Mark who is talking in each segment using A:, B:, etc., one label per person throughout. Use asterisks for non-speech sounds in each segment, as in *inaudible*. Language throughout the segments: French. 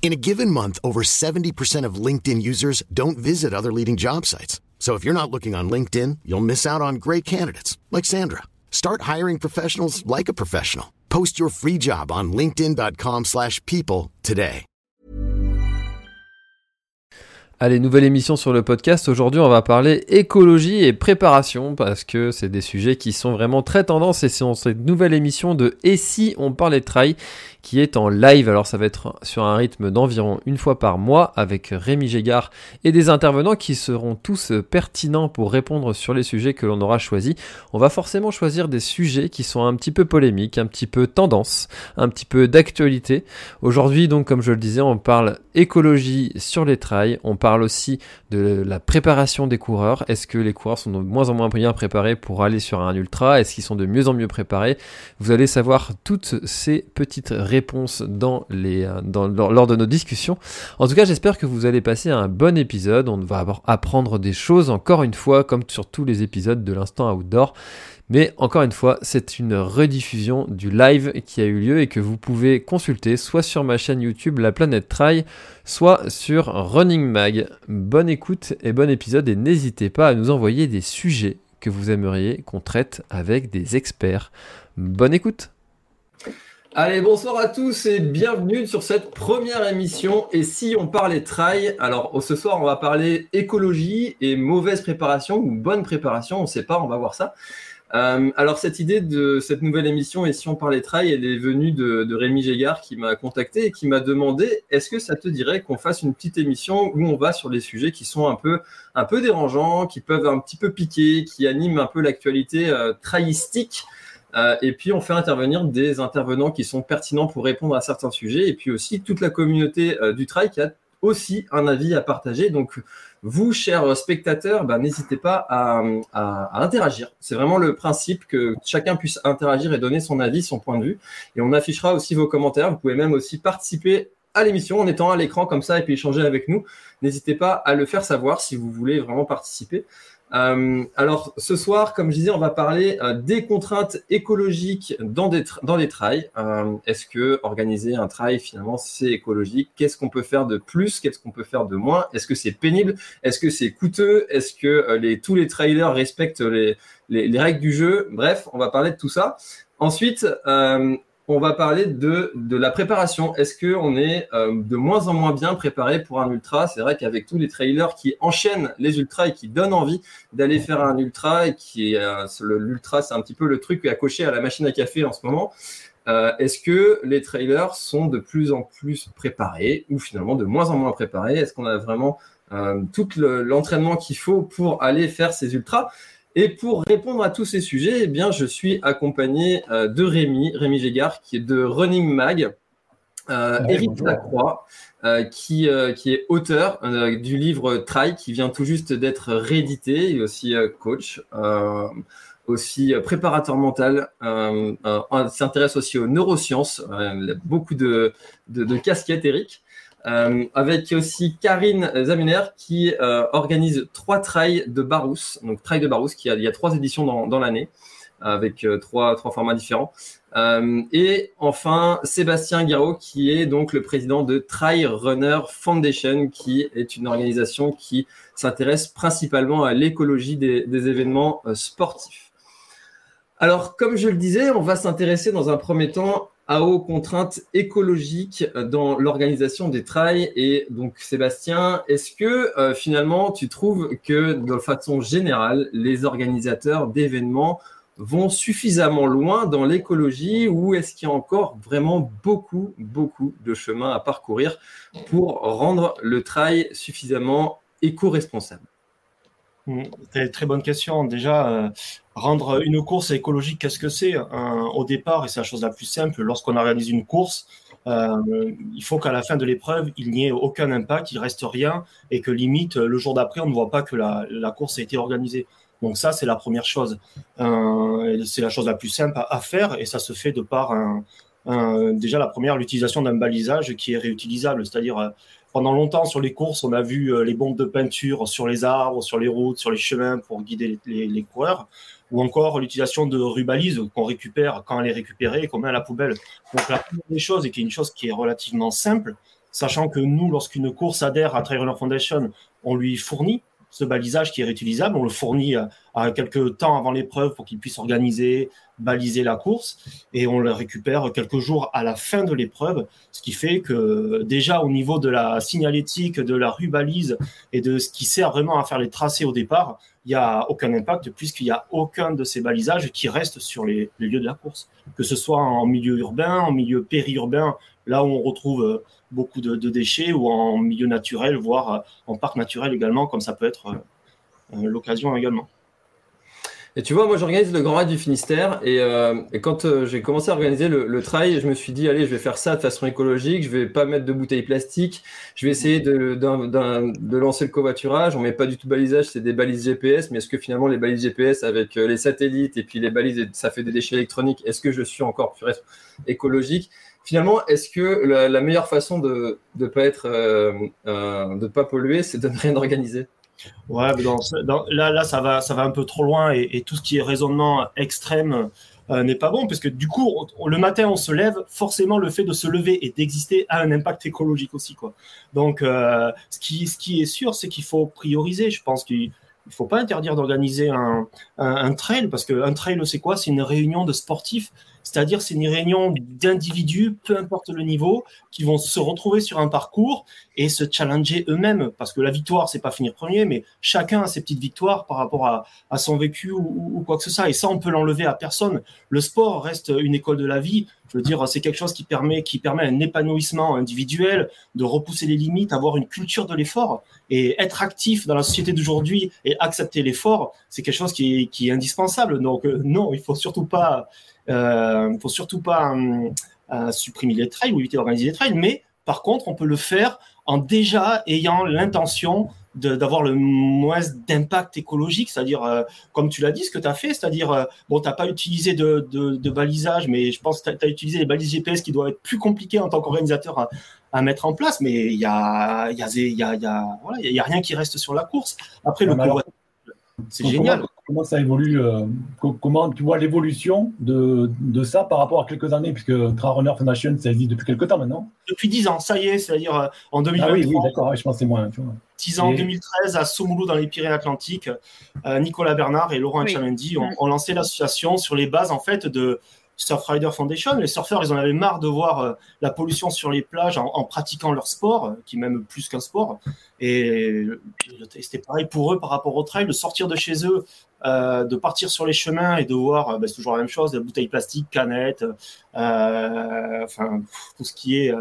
A: In a given month, over 70% of LinkedIn users don't visit other leading job sites. So if you're not looking on LinkedIn, you'll miss out on great candidates like Sandra. Start hiring professionals like a professional. Post your free job on linkedin.com/people today.
B: Allez, nouvelle émission sur le podcast. Aujourd'hui, on va parler écologie et préparation parce que c'est des sujets qui sont vraiment très tendance et c'est cette nouvelle émission de Et si on parlait de trail qui est en live. Alors ça va être sur un rythme d'environ une fois par mois avec Rémi Gégard et des intervenants qui seront tous pertinents pour répondre sur les sujets que l'on aura choisis. On va forcément choisir des sujets qui sont un petit peu polémiques, un petit peu tendance, un petit peu d'actualité. Aujourd'hui donc comme je le disais, on parle écologie sur les trails, on parle aussi de la préparation des coureurs. Est-ce que les coureurs sont de moins en moins bien préparés pour aller sur un ultra? Est-ce qu'ils sont de mieux en mieux préparés? Vous allez savoir toutes ces petites réponses dans les, euh, lors de nos discussions. En tout cas, j'espère que vous allez passer un bon épisode. On va apprendre des choses encore une fois, comme sur tous les épisodes de l'instant outdoor. Mais encore une fois, c'est une rediffusion du live qui a eu lieu et que vous pouvez consulter soit sur ma chaîne YouTube La Planète Trail, soit sur Running Mag. Bonne écoute et bon épisode et n'hésitez pas à nous envoyer des sujets que vous aimeriez qu'on traite avec des experts. Bonne écoute
C: Allez, bonsoir à tous et bienvenue sur cette première émission. Et si on parlait trail, alors ce soir on va parler écologie et mauvaise préparation ou bonne préparation, on ne sait pas, on va voir ça. Euh, alors cette idée de cette nouvelle émission et si on parlait trail, elle est venue de, de Rémi Gégard qui m'a contacté et qui m'a demandé est-ce que ça te dirait qu'on fasse une petite émission où on va sur les sujets qui sont un peu un peu dérangeants, qui peuvent un petit peu piquer, qui animent un peu l'actualité euh, traillistique euh, et puis, on fait intervenir des intervenants qui sont pertinents pour répondre à certains sujets. Et puis aussi, toute la communauté euh, du trail qui a aussi un avis à partager. Donc, vous, chers spectateurs, ben, n'hésitez pas à, à, interagir. C'est vraiment le principe que chacun puisse interagir et donner son avis, son point de vue. Et on affichera aussi vos commentaires. Vous pouvez même aussi participer à l'émission en étant à l'écran comme ça et puis échanger avec nous. N'hésitez pas à le faire savoir si vous voulez vraiment participer. Euh, alors ce soir, comme je disais, on va parler euh, des contraintes écologiques dans, des dans les trails. Euh, Est-ce que organiser un trail finalement c'est écologique? Qu'est-ce qu'on peut faire de plus? Qu'est-ce qu'on peut faire de moins? Est-ce que c'est pénible? Est-ce que c'est coûteux? Est-ce que les, tous les trailers respectent les, les, les, règles du jeu? Bref, on va parler de tout ça. Ensuite, on va parler de, de la préparation. Est-ce qu'on est euh, de moins en moins bien préparé pour un ultra? C'est vrai qu'avec tous les trailers qui enchaînent les ultras et qui donnent envie d'aller faire un ultra, et qui euh, l'ultra, c'est un petit peu le truc à cocher à la machine à café en ce moment. Euh, Est-ce que les trailers sont de plus en plus préparés ou finalement de moins en moins préparés? Est-ce qu'on a vraiment euh, tout l'entraînement qu'il faut pour aller faire ces ultras? Et pour répondre à tous ces sujets, eh bien, je suis accompagné euh, de Rémi, Rémi Gégard, qui est de Running Mag, euh, Eric Lacroix, euh, qui, qui est auteur du livre Try, qui vient tout juste d'être réédité, et aussi coach, aussi préparateur mental, s'intéresse aussi aux neurosciences, il a beaucoup de, de, de casquettes, Eric. Euh, avec aussi Karine Zamuner qui euh, organise trois trails de Barousse. Donc, trail de Barousse, qui a, il y a trois éditions dans, dans l'année, avec euh, trois, trois formats différents. Euh, et enfin, Sébastien Guiraud, qui est donc le président de Trail Runner Foundation, qui est une organisation qui s'intéresse principalement à l'écologie des, des événements euh, sportifs. Alors, comme je le disais, on va s'intéresser dans un premier temps aux contraintes écologiques dans l'organisation des trails. Et donc, Sébastien, est-ce que euh, finalement, tu trouves que de façon générale, les organisateurs d'événements vont suffisamment loin dans l'écologie ou est-ce qu'il y a encore vraiment beaucoup, beaucoup de chemin à parcourir pour rendre le trail suffisamment éco-responsable?
D: Mm, très bonne question. Déjà, euh, rendre une course écologique, qu'est-ce que c'est? Au départ, et c'est la chose la plus simple, lorsqu'on organise une course, euh, il faut qu'à la fin de l'épreuve, il n'y ait aucun impact, il reste rien, et que limite, le jour d'après, on ne voit pas que la, course a été organisée. Donc ça, c'est la première chose. Euh, c'est la chose la plus simple à, faire, et ça se fait de par déjà la première, l'utilisation d'un balisage qui est réutilisable, c'est-à-dire pendant longtemps sur les courses, on a vu euh, les bombes de peinture sur les arbres, sur les routes, sur les chemins pour guider les, coureurs, ou encore l'utilisation de rubalises qu'on récupère quand elle est récupérée et qu'on met à la poubelle. Donc la première des choses, et qui est une chose qui est relativement simple, sachant que nous, lorsqu'une course adhère à Trail Runner Foundation, on lui fournit ce balisage qui est réutilisable. On le fournit à, quelques temps avant l'épreuve pour qu'il puisse organiser, baliser la course et on le récupère quelques jours à la fin de l'épreuve, ce qui fait que déjà au niveau de la signalétique, de la rue balise et de ce qui sert vraiment à faire les tracés au départ, il n'y a aucun impact puisqu'il n'y a aucun de ces balisages qui reste sur les, lieux de la course, que ce soit en milieu urbain, en milieu périurbain, là où on retrouve beaucoup de, déchets ou en milieu naturel, voire euh, en parc naturel également, comme ça peut être euh, euh, l'occasion également.
B: Et tu vois, moi j'organise le Grand Raid du Finistère et, quand j'ai commencé à organiser le, trail, je me suis dit, allez, je vais faire ça de façon écologique, je vais pas mettre de bouteilles plastiques, je vais essayer de, de lancer le covoiturage, on met pas du tout balisage, c'est des balises GPS, mais est-ce que finalement les balises GPS avec les satellites et puis les balises, ça fait des déchets électroniques, est-ce que je suis encore plus écologique? Finalement, est-ce que la, meilleure façon de ne pas être, euh, euh, de pas polluer, c'est de ne rien organiser?
D: Ouais, là, là, ça va, ça va un peu trop loin et, tout ce qui est raisonnement extrême euh, n'est pas bon parce que du coup, le matin, on se lève, forcément, le fait de se lever et d'exister a un impact écologique aussi, quoi. Donc, ce qui, ce qui est sûr, c'est qu'il faut prioriser. Je pense qu'il il faut pas interdire d'organiser un, un, trail parce qu'un trail, c'est quoi? C'est une réunion de sportifs c'est-à-dire, c'est une réunion d'individus, peu importe le niveau, qui vont se retrouver sur un parcours et se challenger eux-mêmes. Parce que la victoire, c'est pas finir premier, mais chacun a ses petites victoires par rapport à, son vécu ou, quoi que ce soit. Et ça, on peut l'enlever à personne. Le sport reste une école de la vie. Je veux dire, c'est quelque chose qui permet, qui permet un épanouissement individuel, de repousser les limites, avoir une culture de l'effort et être actif dans la société d'aujourd'hui et accepter l'effort, c'est quelque chose qui est, qui est indispensable. Donc, euh, non, il faut surtout pas, il euh, ne faut surtout pas euh, supprimer les trails ou éviter d'organiser les trails, mais par contre, on peut le faire en déjà ayant l'intention d'avoir le moins d'impact écologique, c'est-à-dire, euh, comme tu l'as dit, ce que tu as fait, c'est-à-dire, bon, tu n'as pas utilisé de, de, balisage, mais je pense que tu as, utilisé les balises GPS qui doivent être plus compliquées en tant qu'organisateur à, mettre en place, mais il n'y a, y a, y a, y a, rien qui reste sur la course. Après, le c'est génial
E: comment ça évolue euh, Comment tu vois l'évolution de, de, ça par rapport à quelques années Puisque Runner Foundation, ça existe depuis quelques temps maintenant
D: Depuis 10 ans, ça y est, c'est-à-dire euh, en 2023.
E: Ah oui, oui d'accord, je pense que c'est moins. Tu
D: 10 ans, en 2013, à Somoulou, dans les Pyrénées-Atlantiques, euh, Nicolas Bernard et Laurent oui. ont, ont, lancé l'association sur les bases en fait de, Surfrider Foundation. Les surfeurs, ils en avaient marre de voir euh, la pollution sur les plages en, pratiquant leur sport, euh, qui même plus qu'un sport. Et c'était pareil pour eux par rapport au trail, de sortir de chez eux, euh, de partir sur les chemins et de voir, bah, c'est toujours la même chose, des bouteilles plastiques, canettes, enfin tout ce qui est,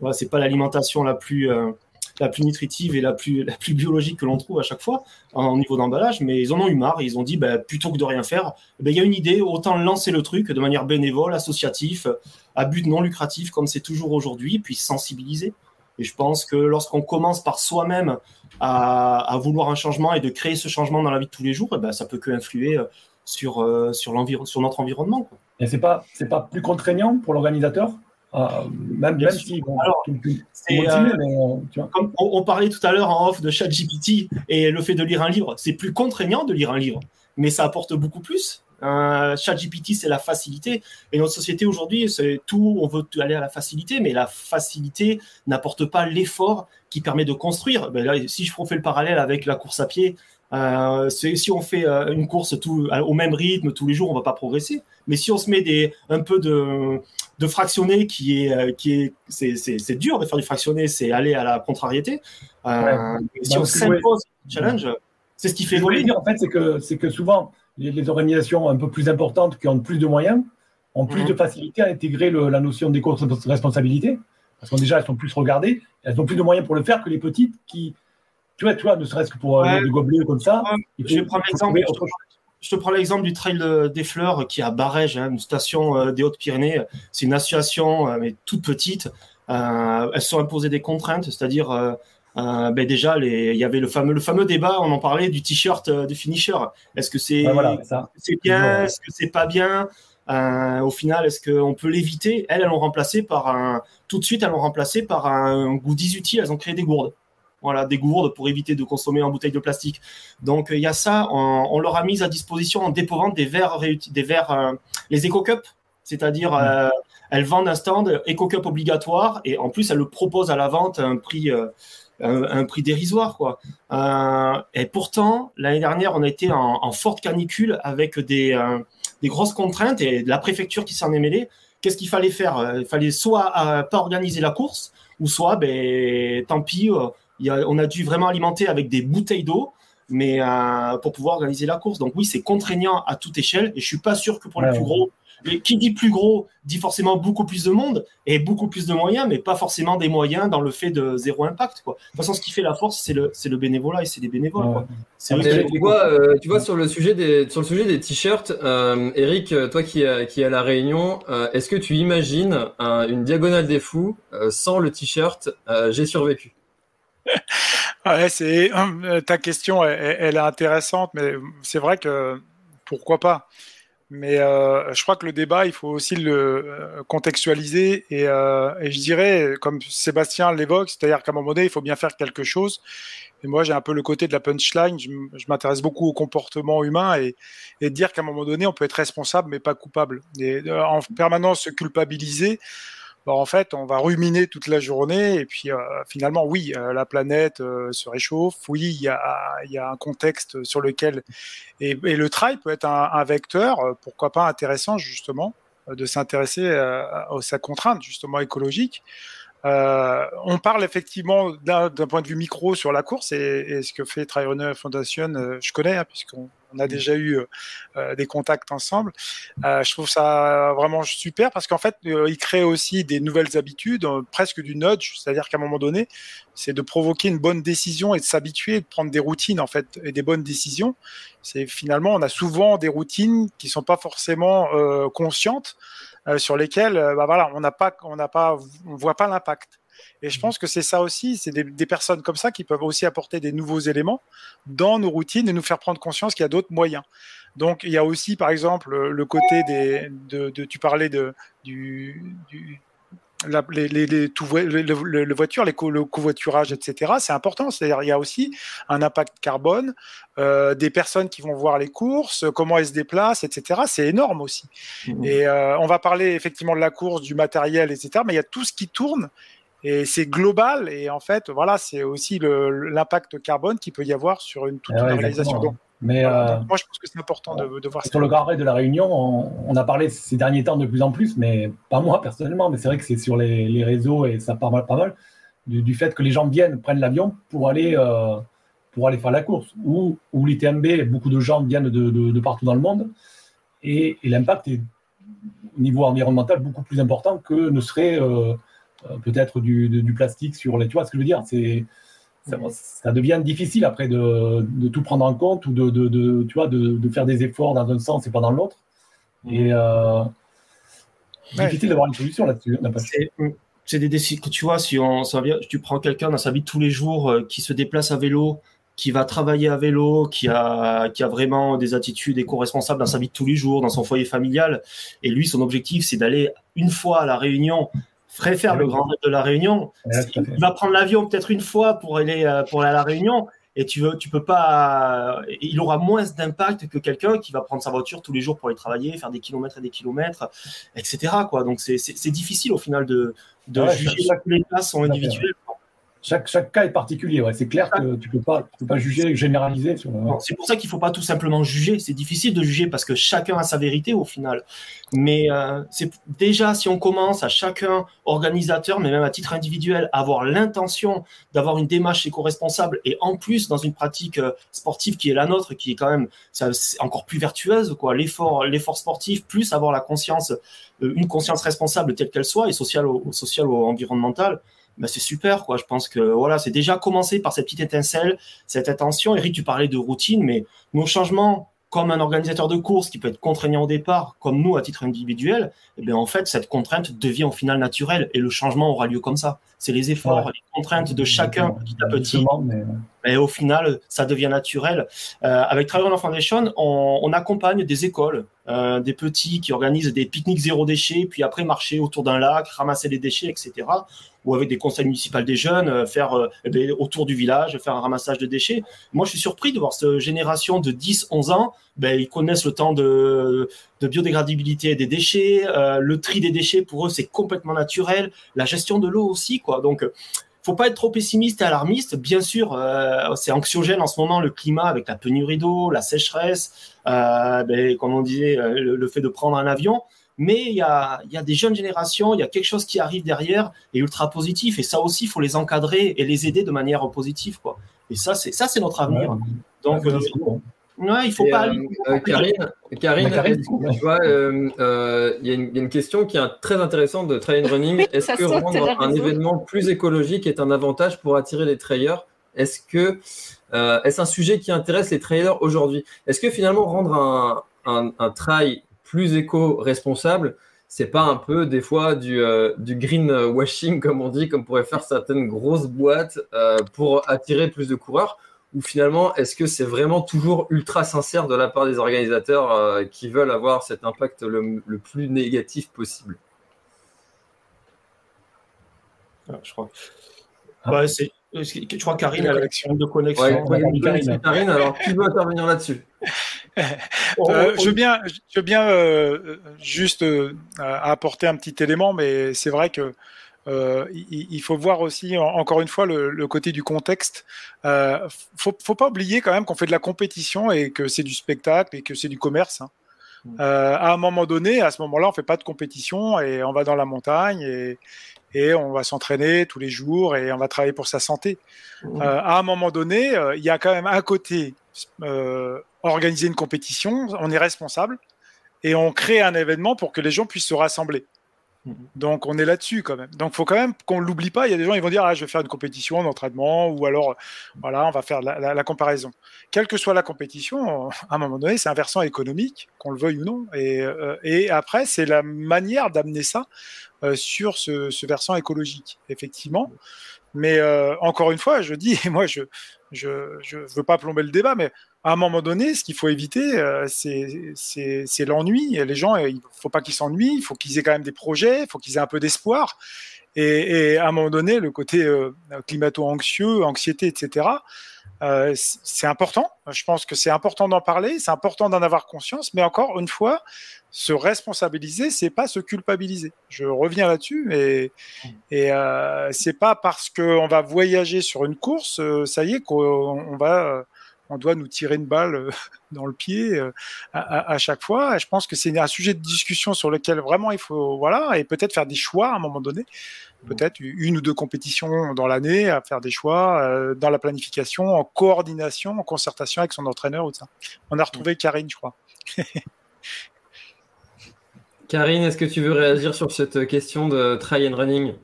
D: voilà, c'est pas l'alimentation la plus la plus nutritive et la plus, la plus biologique que l'on trouve à chaque fois en, niveau d'emballage, mais ils en ont eu marre. ils ont dit, bah, plutôt que de rien faire, eh ben, il y a une idée, autant lancer le truc de manière bénévole, associatif, à but non lucratif, comme c'est toujours aujourd'hui, puis sensibiliser. Et je pense que lorsqu'on commence par soi-même à, vouloir un changement et de créer ce changement dans la vie de tous les jours, eh ben, ça peut que influer euh, sur, euh, sur, notre environnement.
E: Et ce n'est pas plus contraignant pour l'organisateur? Ah, même, même si
D: on, parlait tout à l'heure en off de ChatGPT et le fait de lire un livre, c'est plus contraignant de lire un livre, mais ça apporte beaucoup plus. Euh, ChatGPT, c'est la facilité. Et notre société aujourd'hui, c'est tout, on veut aller à la facilité, mais la facilité n'apporte pas l'effort qui permet de construire. Ben là, si je fais le parallèle avec la course à pied, euh, si on fait euh, une course tout, au même rythme tous les jours, on va pas progresser. Mais si on se met des, un peu de, de fractionné, qui est, euh, qui est, c'est, dur de faire du fractionné, c'est aller à la contrariété. Si on s'impose challenge, c'est ce qui fait
E: voler. en fait, c'est que, c'est que souvent les, organisations un peu plus importantes qui ont plus de moyens ont plus de mhm. facilité à intégrer la notion d'éco-responsabilité parce que déjà elles sont plus regardées, elles ont plus de moyens pour le faire que les petites qui tu vois, tu vois ne serait-ce que pour ouais. le gobelet comme ça.
D: je vais prendre l'exemple. Je te prends l'exemple du Trail des Fleurs qui est à Barège, hein, une station des Hautes-Pyrénées. C'est une association, mais toute petite. elles se sont imposées des contraintes, c'est-à-dire euh, ben déjà, il y avait le fameux, le fameux débat, on en parlait du t-shirt euh, de finisher. Est-ce que c'est bien? Est-ce que c'est pas bien? Euh, Au final, est-ce qu'on peut l'éviter? Elles, elles l'ont remplacé par un. Tout de suite, elles l'ont remplacé par un goodies utile. Elles ont créé des gourdes. Voilà, des gourdes pour éviter de consommer en bouteille de plastique. Donc, il y a ça. On, leur a mis à disposition en dépôt des verres, des verres, les EcoCup, c'est-à-dire. Mm. elles vendent un stand EcoCup obligatoire et en plus elles le proposent à la vente à un prix un, prix dérisoire quoi. Euh, et pourtant l'année dernière on a été en, forte canicule avec des, euh, des grosses contraintes et la préfecture qui s'en est mêlée. Qu'est-ce qu'il fallait faire? Euh, Il fallait soit pas organiser la course ou soit ben tant pis. On a dû vraiment alimenter avec des bouteilles d'eau mais pour pouvoir organiser la course. Donc oui, c'est contraignant à toute échelle et je suis pas sûr que pour les plus gros, qui dit plus gros dit forcément beaucoup plus de monde et beaucoup plus de moyens, mais pas forcément des moyens dans le fait de zéro impact. Quoi. De toute façon, ce qui fait la force, c'est le, le bénévolat et c'est les bénévoles.
C: tu, vois, euh, tu vois, sur le sujet des, sur le sujet des t-shirts, euh, Eric, toi qui, qui est à La Réunion, euh, est-ce que tu imagines une diagonale des fous sans le t-shirt J'ai survécu? *laughs*
F: ouais, c'est ta question, elle, est intéressante, mais c'est vrai que pourquoi pas mais euh, je crois que le débat, il faut aussi le euh, contextualiser. Et, euh, et, je dirais, comme Sébastien l'évoque, c'est-à-dire qu'à un moment donné, il faut bien faire quelque chose. Et moi, j'ai un peu le côté de la punchline. Je, m'intéresse beaucoup au comportement humain et, et dire qu'à un moment donné, on peut être responsable, mais pas coupable. Et en permanence se culpabiliser, bah, en fait, on va ruminer toute la journée et puis euh, finalement, oui, euh, la planète euh, se réchauffe, oui, il y a, y a, un contexte sur lequel... Et, le trail peut être un, vecteur, pourquoi pas intéressant justement, de s'intéresser à, sa contrainte justement écologique. On parle effectivement d'un point de vue micro sur la course et, ce que fait Trail Runner Foundation, je connais hein, puisqu'on a mm. déjà eu euh, des contacts ensemble. je trouve ça vraiment super parce qu'en fait, il crée aussi des nouvelles habitudes, presque du nudge, c'est-à-dire qu'à un moment donné, c'est de provoquer une bonne décision et de s'habituer, de prendre des routines en fait et des bonnes décisions. C'est finalement, on a souvent des routines qui sont pas forcément conscientes. Euh, sur lesquels euh, bah voilà, on n'a pas, on n'a pas, on voit pas l'impact. Et je pense que c'est ça aussi, c'est des, des, personnes comme ça qui peuvent aussi apporter des nouveaux éléments dans nos routines et nous faire prendre conscience qu'il y a d'autres moyens. Donc il y a aussi, par exemple, le côté des, de, de tu parlais de, du, du la, les, les, les, tout, le, le, le, voiture, les co, le covoiturage, etc. C'est important. C'est-à-dire, il y a aussi un impact carbone, euh, des personnes qui vont voir les courses, comment elles se déplacent, etc. C'est énorme aussi. Mmh. Et euh, on va parler effectivement de la course, du matériel, etc. Mais il y a tout ce qui tourne et c'est global. Et en fait, voilà, c'est aussi l'impact carbone qui peut y avoir sur une toute ah une organisation. Donc,
E: mais euh,
F: moi, je pense que c'est important de, de, voir
E: ça. Sur le Grand de la Réunion, on, a parlé ces derniers temps de plus en plus, mais pas moi personnellement, mais c'est vrai que c'est sur les, les, réseaux et ça parle pas mal du, du, fait que les gens viennent, prennent l'avion pour aller, euh, pour aller faire la course. Ou, ou l'ITMB, beaucoup de gens viennent de, de, partout dans le monde et, et l'impact est au niveau environnemental beaucoup plus important que ne serait euh peut-être du, du, plastique sur les. Tu vois ce que je veux dire C'est ça, devient difficile après de, de, tout prendre en compte ou de, de tu vois, de, faire des efforts dans un sens et pas dans l'autre. Et euh, c'est difficile d'avoir une solution là-dessus.
D: C'est des décisions que tu vois, si on, ça vient, tu prends quelqu'un dans sa vie de tous les jours euh, qui se déplace à vélo, qui va travailler à vélo, qui a, qui a vraiment des attitudes éco-responsables dans sa vie de tous les jours, dans son foyer familial. Et lui, son objectif, c'est d'aller une fois à la réunion préfère le Grand de la Réunion. il va prendre l'avion peut-être une fois pour aller, euh, pour aller à la Réunion et tu veux, tu peux pas. Il aura moins d'impact que quelqu'un qui va prendre sa voiture tous les jours pour aller travailler, faire des kilomètres et des kilomètres, etc. Quoi. Donc c'est difficile au final de, de juger ça, les sont.
E: Chaque, chaque cas est particulier, ouais. c'est clair que tu ne peux pas, peux pas juger, généraliser. Sur...
D: C'est pour ça qu'il ne faut pas tout simplement juger. C'est difficile de juger parce que chacun a sa vérité au final. Mais euh, déjà si on commence à chacun, organisateur, mais même à titre individuel, avoir l'intention d'avoir une démarche éco-responsable et en plus dans une pratique euh, sportive qui est la nôtre, qui est quand même encore plus vertueuse, quoi. L'effort, l'effort sportif, plus avoir la conscience, euh, une conscience responsable telle qu'elle soit et sociale ou, sociale ou environnementale ben, c'est super, quoi. Je pense que voilà, c'est déjà commencé par cette petite étincelle, cette attention. Eric, tu parlais de routine, mais nos changements, comme un organisateur de course qui peut être contraignant au départ, comme nous à titre individuel, eh bien en fait cette contrainte devient au final naturelle et le changement aura lieu comme ça. C'est les efforts, les contraintes de chacun petit à petit. Mais... au final, ça devient naturel. Euh, avec Travel Foundation, on, on, accompagne des écoles, euh, des petits qui organisent des pique-niques zéro déchet, puis après marcher autour d'un lac, ramasser les déchets, etc ou avec des conseils municipaux des jeunes, euh, faire euh, eh autour du village, faire un ramassage de déchets. Moi, je suis surpris de voir cette génération de 10-11 ans, ben, ils connaissent le temps de, de biodégradabilité des déchets, euh, le tri des déchets, pour eux, c'est complètement naturel, la gestion de l'eau aussi, quoi. Donc, faut pas être trop pessimiste et alarmiste. Bien sûr, c'est anxiogène en ce moment le climat avec la pénurie d'eau, la sécheresse, euh, ben, comme on disait, le, fait de prendre un avion mais il y a, des jeunes générations, il y a quelque chose qui arrive derrière et ultra positif. Et ça aussi, il faut les encadrer et les aider de manière positive. Quoi. Et ça, c'est ça, c'est notre avenir. Donc, euh, ouais, il faut pas.
C: Euh, euh, Karine, Karine, tu vois, il y, a une question qui est très intéressante de trail *laughs* running. Est-ce que rendre un événement plus écologique est un avantage pour attirer les trailers Est-ce que est-ce un sujet qui intéresse les trailers aujourd'hui? Est-ce que finalement rendre un, un, un trail plus éco-responsable, c'est pas un peu des fois du, euh, du greenwashing, comme on dit, comme pourraient faire certaines grosses boîtes euh, pour attirer plus de coureurs? Ou finalement, est-ce que c'est vraiment toujours ultra sincère de la part des organisateurs euh, qui veulent avoir cet impact le, plus négatif possible?
D: Ah, Je crois. Ouais, c'est je crois que Karine a l'action de connexion.
C: Karine, alors qui veut intervenir là-dessus?
F: Euh, Je veux bien, je veux bien euh, juste euh, apporter un petit élément, mais c'est vrai que il, faut voir aussi, encore une fois, le, côté du contexte. Faut, faut pas oublier quand même qu'on fait de la compétition et que c'est du spectacle et que c'est du commerce. Hein. Mm. à un moment donné, à ce moment-là, on fait pas de compétition et on va dans la montagne et, et on va s'entraîner tous les jours et on va travailler pour sa santé. Mmh. Euh, à un moment donné, euh, il y a quand même à côté organiser une compétition, on est responsable et on crée un événement pour que les gens puissent se rassembler. Mmh. Donc on est là-dessus quand même. Donc il faut quand même qu'on l'oublie pas. Il y a des gens qui vont dire ah je vais faire une compétition d'entraînement ou alors voilà on va faire la, la, comparaison. Quelle que soit la compétition, à un moment donné c'est un versant économique qu'on le veuille ou non. Et, euh, et après c'est la manière d'amener ça euh, sur ce, versant écologique, effectivement. Mais euh, encore une fois, je dis, *laughs* moi, je je, je veux pas plomber le débat, mais à un moment donné, ce qu'il faut éviter, euh, c'est l'ennui. Les gens, il faut pas qu'ils s'ennuient, il faut qu'ils aient quand même des projets, il faut qu'ils aient un peu d'espoir. Et, et, à un moment donné, le côté climato-anxieux, anxiété, etc., euh, c'est important. Je pense que c'est important d'en parler, c'est important d'en avoir conscience, mais encore une fois, se responsabiliser, c'est pas se culpabiliser. Je reviens là-dessus, et, et euh, c'est pas parce qu'on va voyager sur une course, euh, ça y est, qu'on va, on doit nous tirer une balle *laughs* dans le pied à, à, chaque fois. je pense que c'est un sujet de discussion sur lequel vraiment il faut, voilà, et peut-être faire des choix à un moment donné peut-être une ou deux compétitions dans l'année, à faire des choix euh, dans la planification, en coordination, en concertation avec son entraîneur ou ça. On a retrouvé Karine, je crois. *laughs*
C: Karine, est-ce que tu veux réagir sur cette question de try and running?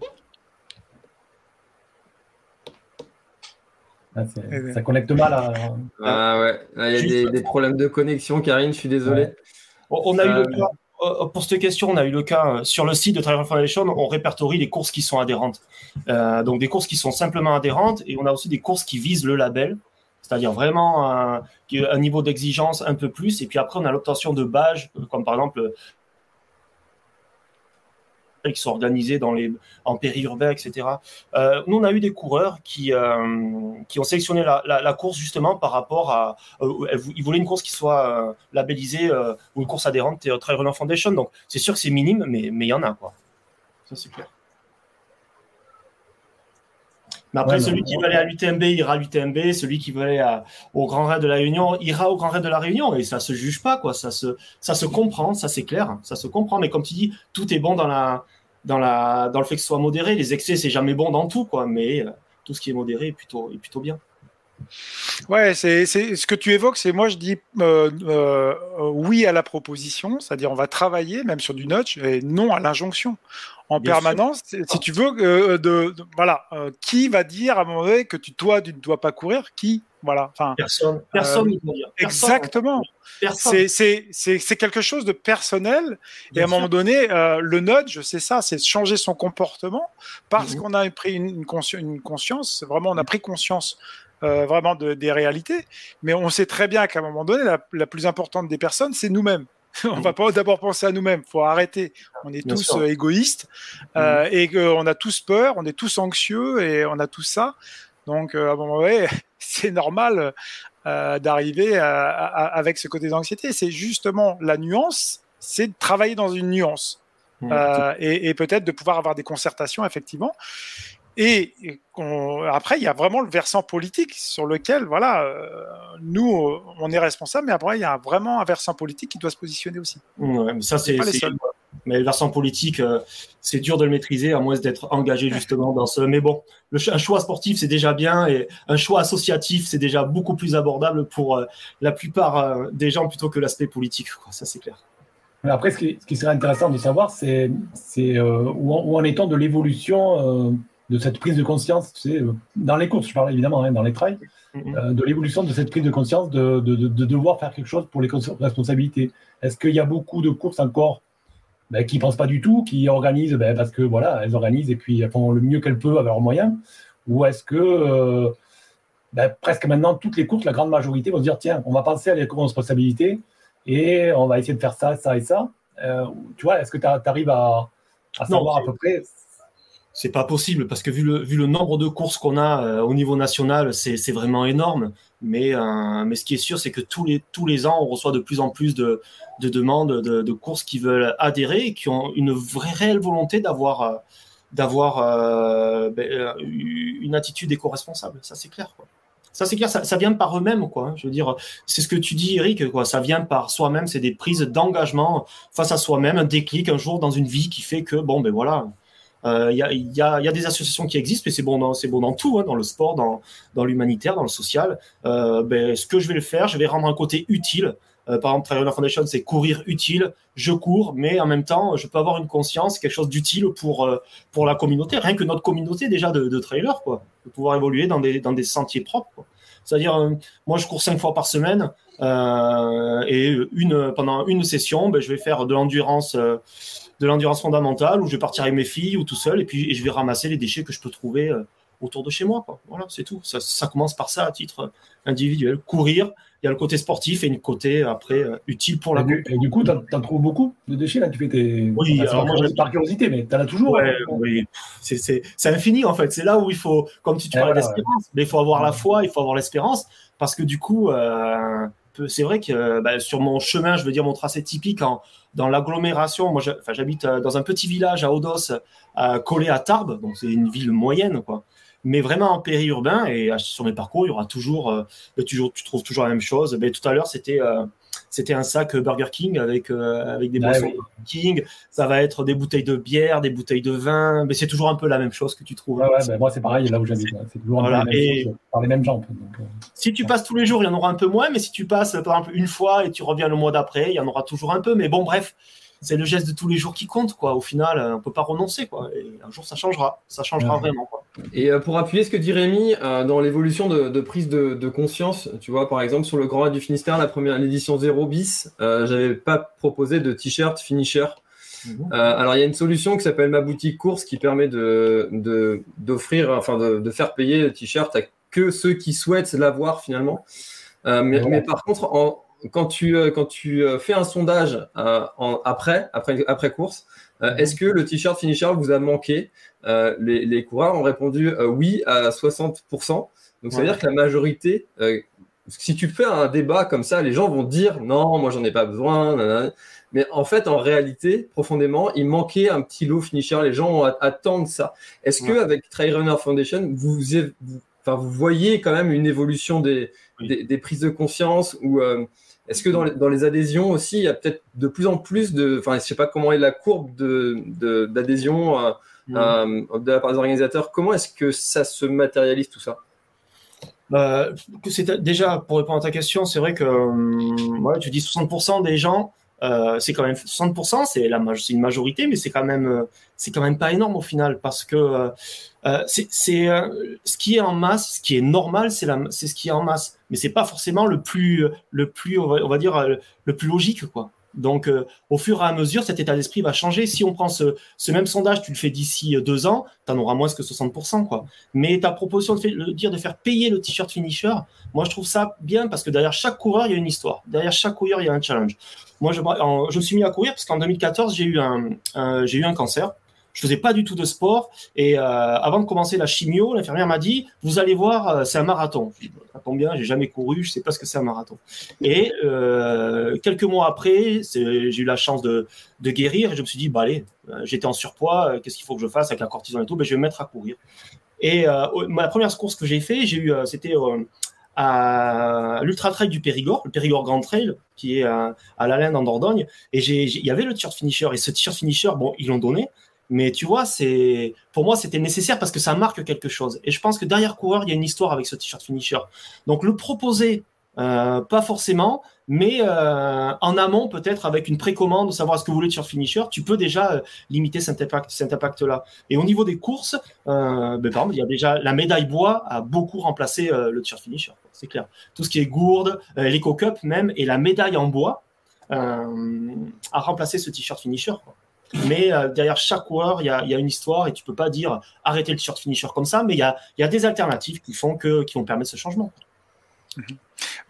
E: Ah, Ça connecte mal. À...
C: Ah ouais, il y a des, problèmes de connexion, Karine, je suis désolé.
D: On a eu le euh, cas euh, pour cette question, on a eu le cas euh, sur le site de Trail Foundation, on répertorie les courses qui sont adhérentes. Euh, donc des courses qui sont simplement adhérentes et on a aussi des courses qui visent le label, c'est-à-dire vraiment un, un niveau d'exigence un peu plus. Et puis après, on a l'obtention de badges, comme par exemple qui sont organisés dans les, en périurbain, etc. Euh, nous, on a eu des coureurs qui, euh, qui ont sélectionné la, la, course justement par rapport à. Euh, ils voulaient une course qui soit labellisée ou une course adhérente Trail Runner Foundation. Donc, c'est sûr que c'est minime, mais il y en a, quoi. Ça, c'est clair. Mais après, celui qui veut aller à l'UTMB ira à l'UTMB, celui qui veut aller au Grand Raid de la Réunion ira au Grand Raid de la Réunion, et ça se juge pas, quoi. Ça se, ça se comprend, ça c'est clair, ça se comprend. Mais comme tu dis, tout est bon dans la, dans, la, dans le fait que ce soit modéré. Les excès, c'est jamais bon dans tout, quoi, mais euh, tout ce qui est modéré est plutôt, est plutôt bien.
F: Ouais, c'est ce que tu évoques, c'est moi je dis euh, euh, oui à la proposition, c'est-à-dire on va travailler même sur du nudge et non à l'injonction en permanence. Si tu veux, euh, de, voilà, qui va dire à un moment donné que tu toi tu ne dois pas courir Qui voilà.
D: Enfin, personne. Personne ne dire.
F: Exactement. C'est quelque chose de personnel. et à un moment donné, le nudge, c'est ça, c'est changer son comportement parce mhm. qu'on a pris une, une, une conscience. Vraiment, on a pris conscience euh, vraiment des réalités. Mais on sait très bien qu'à un moment donné, la, plus importante des personnes, c'est nous-mêmes. *laughs* on va pas d'abord penser à nous-mêmes. Faut arrêter. On est tous euh, égoïstes euh, mm. et qu'on a tous peur, on est tous anxieux et on a tout ça. Donc à un moment donné, *laughs* c'est normal d'arriver avec ce côté d'anxiété. C'est justement la nuance, c'est de travailler dans une nuance. Mm. et, et peut-être de pouvoir avoir des concertations effectivement et après, il y a vraiment le versant politique sur lequel, voilà, euh, nous, on est responsable, mais après, il y a vraiment un versant politique qui doit se positionner aussi.
D: Ouais, mais ça, c'est. Mais le versant politique, euh, c'est dur de le maîtriser, à moins d'être engagé justement dans ce. Mais bon, le, un choix sportif, c'est déjà bien, et un choix associatif, c'est déjà beaucoup plus abordable pour euh, la plupart des gens plutôt que l'aspect politique. Quoi. Ça, c'est clair.
E: Après, ce qui, ce qui, serait intéressant de savoir, c'est où, où, en est-on de l'évolution de cette prise de conscience, tu sais, euh, dans les courses, je parle évidemment, hein, dans les trails, mm-hmm. euh, de l'évolution de cette prise de conscience de, de, de, devoir faire quelque chose pour les responsabilités. Est-ce qu'il y a beaucoup de courses encore ben, qui ne pensent pas du tout, qui organisent ben, parce que voilà, elles organisent et puis elles font le mieux qu'elles peuvent avec leurs moyens. Ou est-ce que euh, ben, presque maintenant, toutes les courses, la grande majorité vont se dire tiens, on va penser à les responsabilités et on va essayer de faire ça, ça et ça. Tu vois, est-ce que tu arrives à, à savoir à peu près
D: c'est pas possible parce que vu le, vu le nombre de courses qu'on a euh, au niveau national, c'est vraiment énorme. Mais, euh, mais ce qui est sûr, c'est que tous les, tous les ans, on reçoit de plus en plus de, de demandes de, de, courses qui veulent adhérer et qui ont une vraie réelle volonté d'avoir euh, d'avoir ben, une attitude éco-responsable. Ça, c'est clair. Ça, c'est clair. Ça, ça, vient par eux-mêmes, quoi. Hein. Je veux dire, c'est ce que tu dis, Eric. Quoi. Ça vient par soi-même. C'est des prises d'engagement face à soi-même, un déclic un jour dans une vie qui fait que, bon, ben voilà il euh, y, a, des associations qui existent, mais c'est bon dans, tout, hein, dans le sport, dans, l'humanitaire, dans le social. Euh, ben, ce que je vais le faire, je vais rendre un côté utile. Euh, par exemple, Trail Foundation, c'est courir utile. Je cours, mais en même temps, je peux avoir une conscience, quelque chose d'utile pour, la communauté, rien que notre communauté déjà de, de trailers, quoi, de pouvoir évoluer dans des, sentiers propres. C'est-à-dire, moi, je cours cinq fois par semaine et pendant une session, ben, je vais faire de l'endurance. Euh, de l'endurance fondamentale où je vais partir avec mes filles ou tout seul et puis je vais ramasser les déchets que je peux trouver euh, autour de chez moi. Quoi. Voilà, c'est tout. Ça, ça, commence par ça à titre individuel. Courir, il y a le côté sportif et une côté après euh, utile pour la
E: et, et du coup, tu en trouves beaucoup de déchets là? Tu fais tes. Oui, alors moi, par curiosité, mais tu en as toujours.
D: Ouais, hein? oui, c'est infini en fait. C'est là où il faut, comme tu, tu parlais d'espérance, mais il faut avoir la foi, il faut avoir l'espérance parce que du coup. Euh, c'est vrai que bah, sur mon chemin, je veux dire mon tracé typique en, dans l'agglomération. Moi, j'habite euh, dans un petit village à Odos, collé à Tarbes, donc c'est une ville moyenne, quoi. Mais vraiment en périurbain et sur mes parcours, il y aura toujours, euh, toujours tu trouves toujours la même chose. Mais tout à l'heure, c'était euh, c'était un sac Burger King avec, euh, avec des ah boissons King. Ça va être des bouteilles de bière, des bouteilles de vin, mais c'est toujours un peu la même chose que tu trouves.
E: Ouais, ben, moi, c'est pareil, là où j'habite. C'est toujours voilà. et... par les mêmes gens.
D: Euh. Si tu passes tous les jours, il y en aura un peu moins, mais si tu passes, par exemple, une fois et tu reviens le mois d'après, il y en aura toujours un peu. Mais bon, bref, c'est le geste de tous les jours qui compte, quoi. Au final, on peut pas renoncer, quoi. Et un jour, ça changera. Ça changera vraiment, quoi.
C: Et euh, pour appuyer ce que dit Rémi, euh, dans l'évolution de, prise de, conscience, tu vois, par exemple, sur le Grand Raid du Finistère, la première, l'édition 0 bis, euh, j'avais pas proposé de t-shirt finisher. Mhm. alors, il y a une solution qui s'appelle Ma Boutique Course qui permet de, d'offrir, enfin, de, faire payer le t-shirt à que ceux qui souhaitent l'avoir finalement. Mais, mais, par contre, en, quand tu, euh, quand tu euh, fais un sondage euh, en, après, après, après course, mhm. est-ce que le t-shirt finisher vous a manqué? Les, les, coureurs ont répondu oui à 60%. Donc ça veut dire que la majorité, si tu fais un débat comme ça, les gens vont dire non, moi j'en ai pas besoin. Mais en fait, en réalité, profondément, il manquait un petit lot finisher. Les gens attendent ça. Est-ce que avec Trail Runner Foundation, vous, vous, voyez quand même une évolution des, des, des, prises de conscience ou est-ce que dans les, dans les, adhésions aussi, il y a peut-être de plus en plus de, enfin, je sais pas comment est la courbe de d'adhésion euh, mmh. euh, de la part des organisateurs. Comment est-ce que ça se matérialise tout ça?
D: Bah, déjà pour répondre à ta question, c'est vrai que ouais, tu dis 60% des gens, euh, c'est quand même 60%, c'est la c'est une majorité, mais c'est quand même c'est quand même pas énorme au final parce que euh, c'est ce qui est en masse, ce qui est normal, c'est c'est ce qui est en masse, mais c'est pas forcément le plus le plus on va dire le plus logique quoi. Donc, euh, au fur et à mesure, cet état d'esprit va changer. Si on prend ce, même sondage, tu le fais d'ici euh, deux ans, tu en auras moins que 60%. Quoi. Mais ta proposition de, dire de faire payer le t-shirt finisher, moi, je trouve ça bien parce que derrière chaque coureur, il y a une histoire. Derrière chaque coureur, il y a un challenge. Moi, je, me suis mis à courir parce qu'en 2014, j'ai eu j'ai eu un cancer je faisais pas du tout de sport. Et euh, avant de commencer la chimio, l'infirmière m'a dit Vous allez voir, euh, c'est un marathon. Ça tombe bien, j'ai jamais couru, je sais pas ce que c'est un marathon. Et euh, quelques mois après, j'ai eu la chance de, guérir et je me suis dit Bah allez, j'étais en surpoids, qu'est-ce qu'il faut que je fasse avec la cortisone et tout? Ben, Je vais me mettre à courir. Et ma première course que j'ai fait, j'ai eu, c'était à l'Ultra Trail du Périgord, le Périgord Grand Trail, qui est à, à la en Dordogne. Et il y avait le t-shirt finisher. Et ce t-shirt finisher, ils l'ont donné. Mais tu vois, c'est pour moi c'était nécessaire parce que ça marque quelque chose. Et je pense que derrière coureur, il y a une histoire avec ce t-shirt finisher. Donc le proposer, euh, pas forcément, mais euh, en amont peut-être avec une précommande, savoir ce que vous voulez de t-shirt finisher, tu peux déjà euh, limiter cet impact, cet impact-là. Et au niveau des courses, ben, par exemple, il y a déjà la médaille bois a beaucoup remplacé le t-shirt finisher. C'est clair. Tout ce qui est gourde, l'éco-cup même et la médaille en bois a remplacé ce t-shirt finisher. Mais euh, derrière chaque coureur, il y a, une histoire et tu peux pas dire arrêter le short finisher comme ça, mais il y a, des alternatives qui font que, qui vont permettre ce changement.
F: Mhm.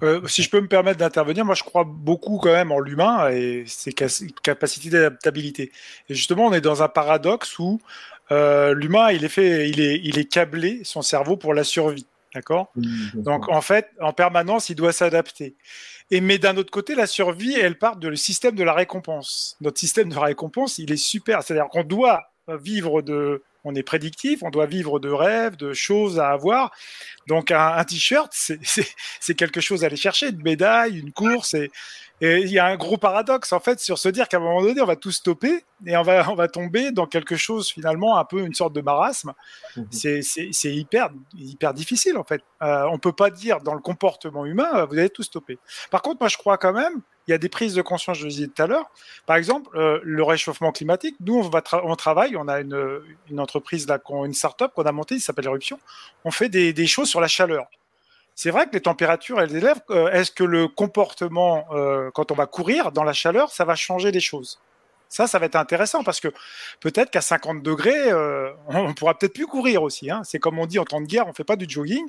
F: Euh, si je peux me permettre d'intervenir, moi je crois beaucoup quand même en l'humain et ses capacités d'adaptabilité. Et justement, on est dans un paradoxe où euh, l'humain, il est fait, il est câblé, son cerveau pour la survie, d'accord. Donc en fait, en permanence, il doit s'adapter. Et mais d'un autre côté, la survie, elle part du système de la récompense. Notre système de récompense, il est super. C'est-à-dire qu'on doit vivre de, on est prédictif, on doit vivre de rêves, de choses à avoir. Donc un, t-shirt, c'est quelque chose à aller chercher, une médaille, une course. Et, et il y a un gros paradoxe en fait sur se dire qu'à un moment donné, on va tout stopper et on va, on va tomber dans quelque chose finalement un peu une sorte de marasme. Mhm. C'est hyper, hyper difficile en fait. Euh, on peut pas dire dans le comportement humain, euh, vous allez tout stopper. Par contre, moi je crois quand même, il y a des prises de conscience, je le disais tout à l'heure. Par exemple, euh, le réchauffement climatique. Nous, on, va on travaille, on a une, une entreprise, là, une start-up qu'on a montée, qui s'appelle Éruption. On fait des, des choses sur la chaleur c'est vrai que les températures, elles élèvent. Euh, est-ce que le comportement, euh, quand on va courir dans la chaleur, ça va changer les choses? Ça, ça va être intéressant parce que peut-être qu'à 50 degrés, euh, on pourra peut-être plus courir aussi. Hein. C'est comme on dit en temps de guerre, on fait pas du jogging.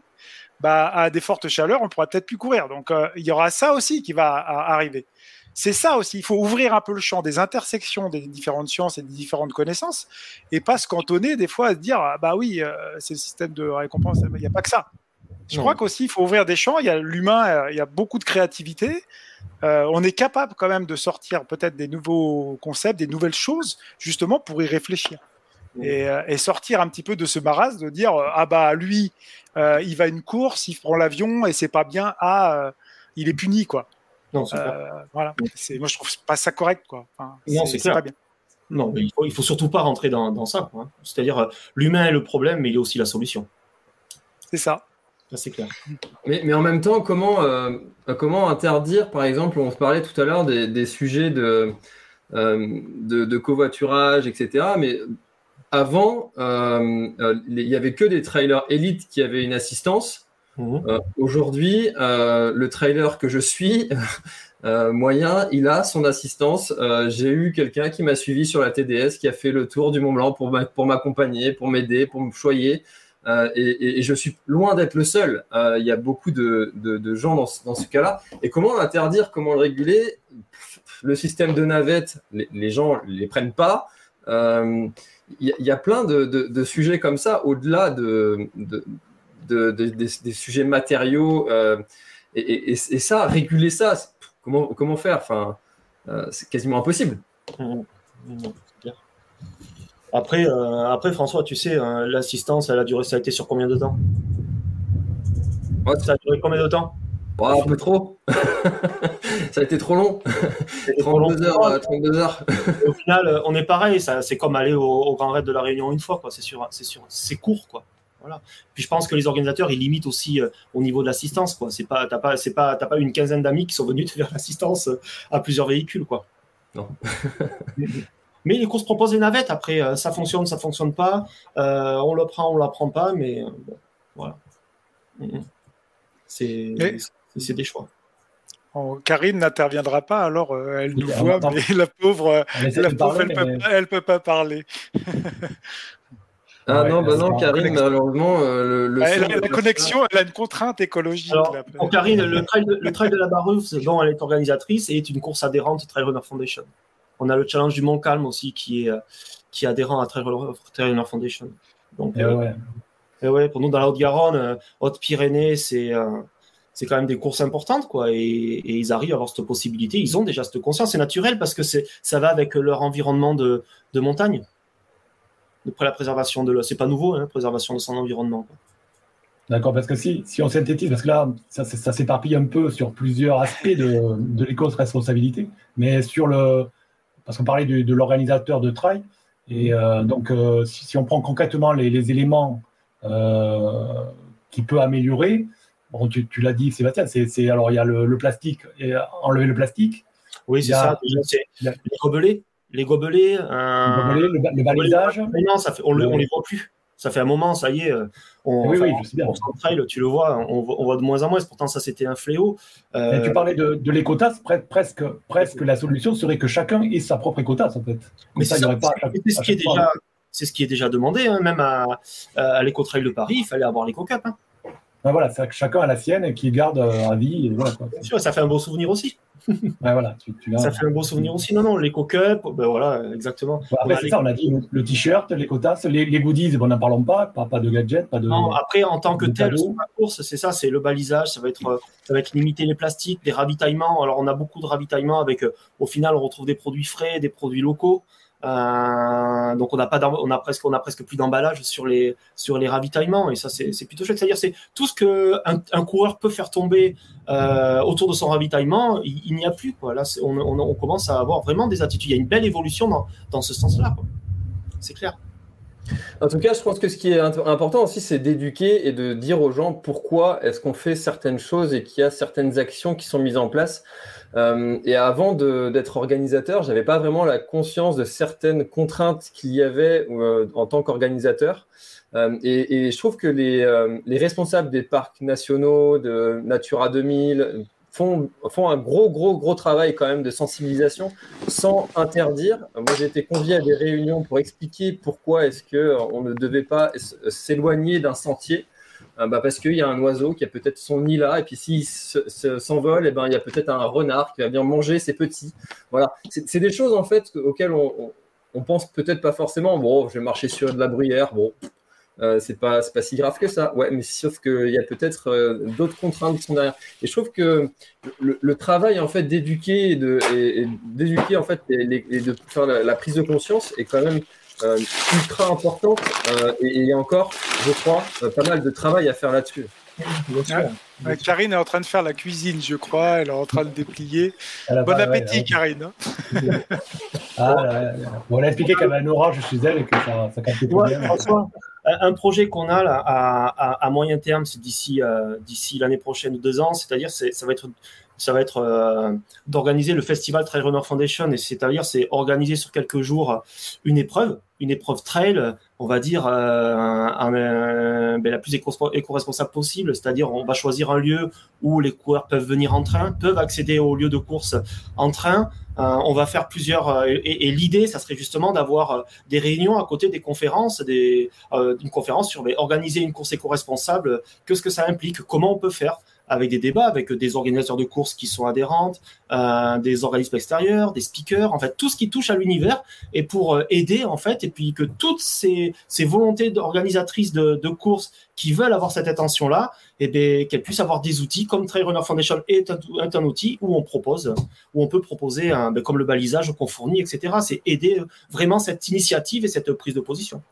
F: Bah, à des fortes chaleurs, on pourra peut-être plus courir. Donc, il y aura ça aussi qui va arriver. C'est ça aussi. Il faut ouvrir un peu le champ des intersections des différentes sciences et des différentes connaissances et pas se cantonner des fois à se dire ah, bah oui, c'est le système de récompense. Il n'y a pas que ça. Je crois qu'aussi, il faut ouvrir des champs. Il y a l'humain, euh, il y a beaucoup de créativité. Euh, on est capable quand même de sortir peut-être des nouveaux concepts, des nouvelles choses, justement pour y réfléchir. Euh, et, sortir un petit peu de ce marasme de dire ah bah lui il va une course il prend l'avion et c'est pas bien. Ah il est puni quoi non, voilà. Moi je trouve pas ça correct quoi.
D: Non c'est pas bien. Non mais il faut, faut surtout pas rentrer dans, ça c'est-à-dire l'humain est le problème mais il est aussi la solution.
F: C'est ça
C: c'est clair. Mais, en même temps, comment, euh, comment interdire, par exemple, on se parlait tout à l'heure des, sujets de, euh, de, covoiturage, etc. Mais avant, euh, il n'y avait que des trailers élites qui avaient une assistance. Mhm. Aujourd'hui, le trailer que je suis, *laughs* moyen, il a son assistance. J'ai eu quelqu'un qui m'a suivi sur la TDS, qui a fait le tour du Mont Blanc pour m'accompagner, pour m'aider, pour me choyer. Euh, et, je suis loin d'être le seul. Euh, il y a beaucoup de, gens dans ce, cas-là. Et comment l'interdire Comment le réguler? Le système de navette, les, gens ne les prennent pas. Euh, il y, a plein de, sujets comme ça, au-delà de, des, sujets matériaux. Et, ça, réguler ça, comment, comment faire? Enfin, C'est quasiment impossible. Mmh.
D: Mmh. Après, euh, après François, tu sais, hein, l'assistance, elle a duré, ça a été sur combien de temps Ça a duré combien de temps
C: Un peu trop. *laughs* ça a été trop long. 32 heures. 32 euh, heures.
D: au final, euh, on est pareil. C'est comme aller au, Grand Raid de la Réunion une fois. C'est sûr, c'est sûr, c'est court, quoi. Voilà. Puis je pense que les organisateurs, ils limitent aussi euh, au niveau de l'assistance. Quoi. C'est pas, t'as pas, c'est pas, t'as pas une quinzaine d'amis qui sont venus *laughs* te faire l'assistance à plusieurs véhicules, quoi.
C: Non. *laughs*
D: mais les courses proposent des navettes. Après, euh, ça fonctionne, ça fonctionne pas. on le prend, on la prend pas. Mais bon, voilà. Mm-hmm. C'est, c'est des choix.
F: Karine n'interviendra pas, alors elle nous voit, mais *laughs* la pauvre, la pauvre elle, ne peut, peut pas parler.
C: Ah non, bah non, Karine, malheureusement, euh, le,
F: la connexion, elle a une contrainte écologique. Alors,
D: pour Karine, le trail, de, le trail de la dont elle est organisatrice, est une course adhérente Trail Runner Foundation. On a le challenge du Mont Calme aussi, qui est, qui est adhérent à Trail Runner Foundation. Donc,
E: et eh ouais.
D: Et eh ouais, pour nous, dans la Haute-Garonne, euh, Haute-Pyrénées, c'est euh, c'est quand même des courses importantes, quoi. Et, et, ils arrivent à avoir cette possibilité. Ils ont déjà cette conscience. C'est naturel parce que ça va avec leur environnement de, de montagne de la préservation de c'est pas nouveau, hein, préservation de son environnement.
E: D'accord, parce que si, si on synthétise, parce que là, ça, ça s'éparpille un peu sur plusieurs aspects de, de l'éco-responsabilité, mais sur le, parce qu'on parlait de, de l'organisateur de trail, et euh, donc euh, si, on prend concrètement les, les éléments euh, qui peut améliorer, bon, tu, tu l'as dit Sébastien, c'est, alors il y a le, le, plastique, et enlever le plastique.
D: Oui, c'est ça, les rebelés les gobelets,
E: le, balisage.
D: Non, ça fait, on, ne les voit plus. Ça fait un moment, ça y est. Euh, on,
E: oui, oui, bien.
D: trail, tu le vois, on, voit de moins en moins. Pourtant, ça, c'était un fléau.
E: Euh... tu parlais de, de l'écotasse, presque, presque la solution serait que chacun ait sa propre écotasse, en fait.
D: Mais ça, ça pas c'est ce qui est déjà, c'est ce qui est déjà demandé, hein, même à, à l'éco-trail de Paris, il fallait avoir l'éco-cap. Hein.
E: Ben voilà, c'est que chacun a la sienne et qui garde euh, à vie. voilà,
D: Bien sûr, ça fait un beau souvenir aussi. *laughs*
E: voilà,
D: Ça fait un beau souvenir aussi. Non, non, les cup ben voilà, exactement.
E: après, c'est ça, on a dit le t-shirt, les quotas, les, les goodies, bon, n'en parlons pas, pas, pas, de gadgets, pas de.
D: Non, après, en tant que tel, sur la course, c'est ça, c'est le balisage, ça va être, ça va être limiter les plastiques, les ravitaillements. Alors, on a beaucoup de ravitaillements avec, euh, au final, on retrouve des produits frais, des produits locaux. Euh, donc on n'a pas on a presque on a presque plus d'emballage sur les sur les ravitaillements. Et ça c'est plutôt chouette. C'est-à-dire c'est tout ce que un, coureur peut faire tomber euh, autour de son ravitaillement il, n'y a plus quoi. Là on, on, on, commence à avoir vraiment des attitudes. Il y a une belle évolution dans, dans ce sens-là c'est clair.
C: En tout cas, je pense que ce qui est important aussi, c'est d'éduquer et de dire aux gens pourquoi est-ce qu'on fait certaines choses et qu'il y a certaines actions qui sont mises en place. Euh, et avant d'être organisateur, j'avais pas vraiment la conscience de certaines contraintes qu'il y avait euh, en tant qu'organisateur. Euh, et, je trouve que les, les, responsables des parcs nationaux, de Natura 2000, font, font un gros, gros, gros travail quand même de sensibilisation sans interdire. Moi, j'ai été convié à des réunions pour expliquer pourquoi est-ce qu'on ne devait pas s'éloigner d'un sentier. Euh, bah parce qu'il y a un oiseau qui a peut-être son nid là, et puis s'il s'envole, et eh ben, il y a peut-être un renard qui va bien manger ses petits. Voilà, c'est des choses en fait auxquelles on, on, pense peut-être pas forcément. Bon, je vais marcher sur de la bruyère, bon, euh, c'est pas pas si grave que ça. Ouais, mais sauf qu'il y a peut-être euh, d'autres contraintes qui sont derrière. Et je trouve que le, travail en fait d'éduquer et de d'éduquer en fait de faire la, prise de conscience est quand même ultra importante euh, et il y a encore, je crois, euh, pas mal de travail à faire là-dessus.
F: Karine est en train de faire la cuisine, je crois. Elle est en train de déplier. Bon appétit, Karine.
E: ah, on a expliqué qu'elle avait un orange chez elle et que ça, ça bien.
D: François, un projet qu'on a là, à, à, moyen terme, c'est d'ici d'ici l'année prochaine ou deux ans. C'est-à-dire, ça va être ça va être euh, d'organiser le festival Trail Runner Foundation, et c'est-à-dire c'est organiser sur quelques jours une épreuve, une épreuve trail, on va dire euh, ben, la plus éco-responsable possible, c'est-à-dire on va choisir un lieu où les coureurs peuvent venir en train, peuvent accéder au lieu de course en train. Euh, on va faire plusieurs et, l'idée, ça serait justement d'avoir des réunions à côté des conférences, des, une conférence sur ben, organiser une course éco-responsable, qu'est-ce que ça implique, comment on peut faire avec des débats, avec des organisateurs de courses qui sont adhérentes, euh, des organismes extérieurs, des speakers, en fait tout ce qui touche à l'univers et pour euh, aider en fait et puis que toutes ces, ces volontés d'organisatrices de, de courses qui veulent avoir cette attention là, et eh bien qu'elles puissent avoir des outils comme Trail Runner Foundation est un, outil où on propose, où on peut proposer un, ben, comme le balisage qu'on fournit, etc. C'est aider vraiment cette initiative et cette prise de position.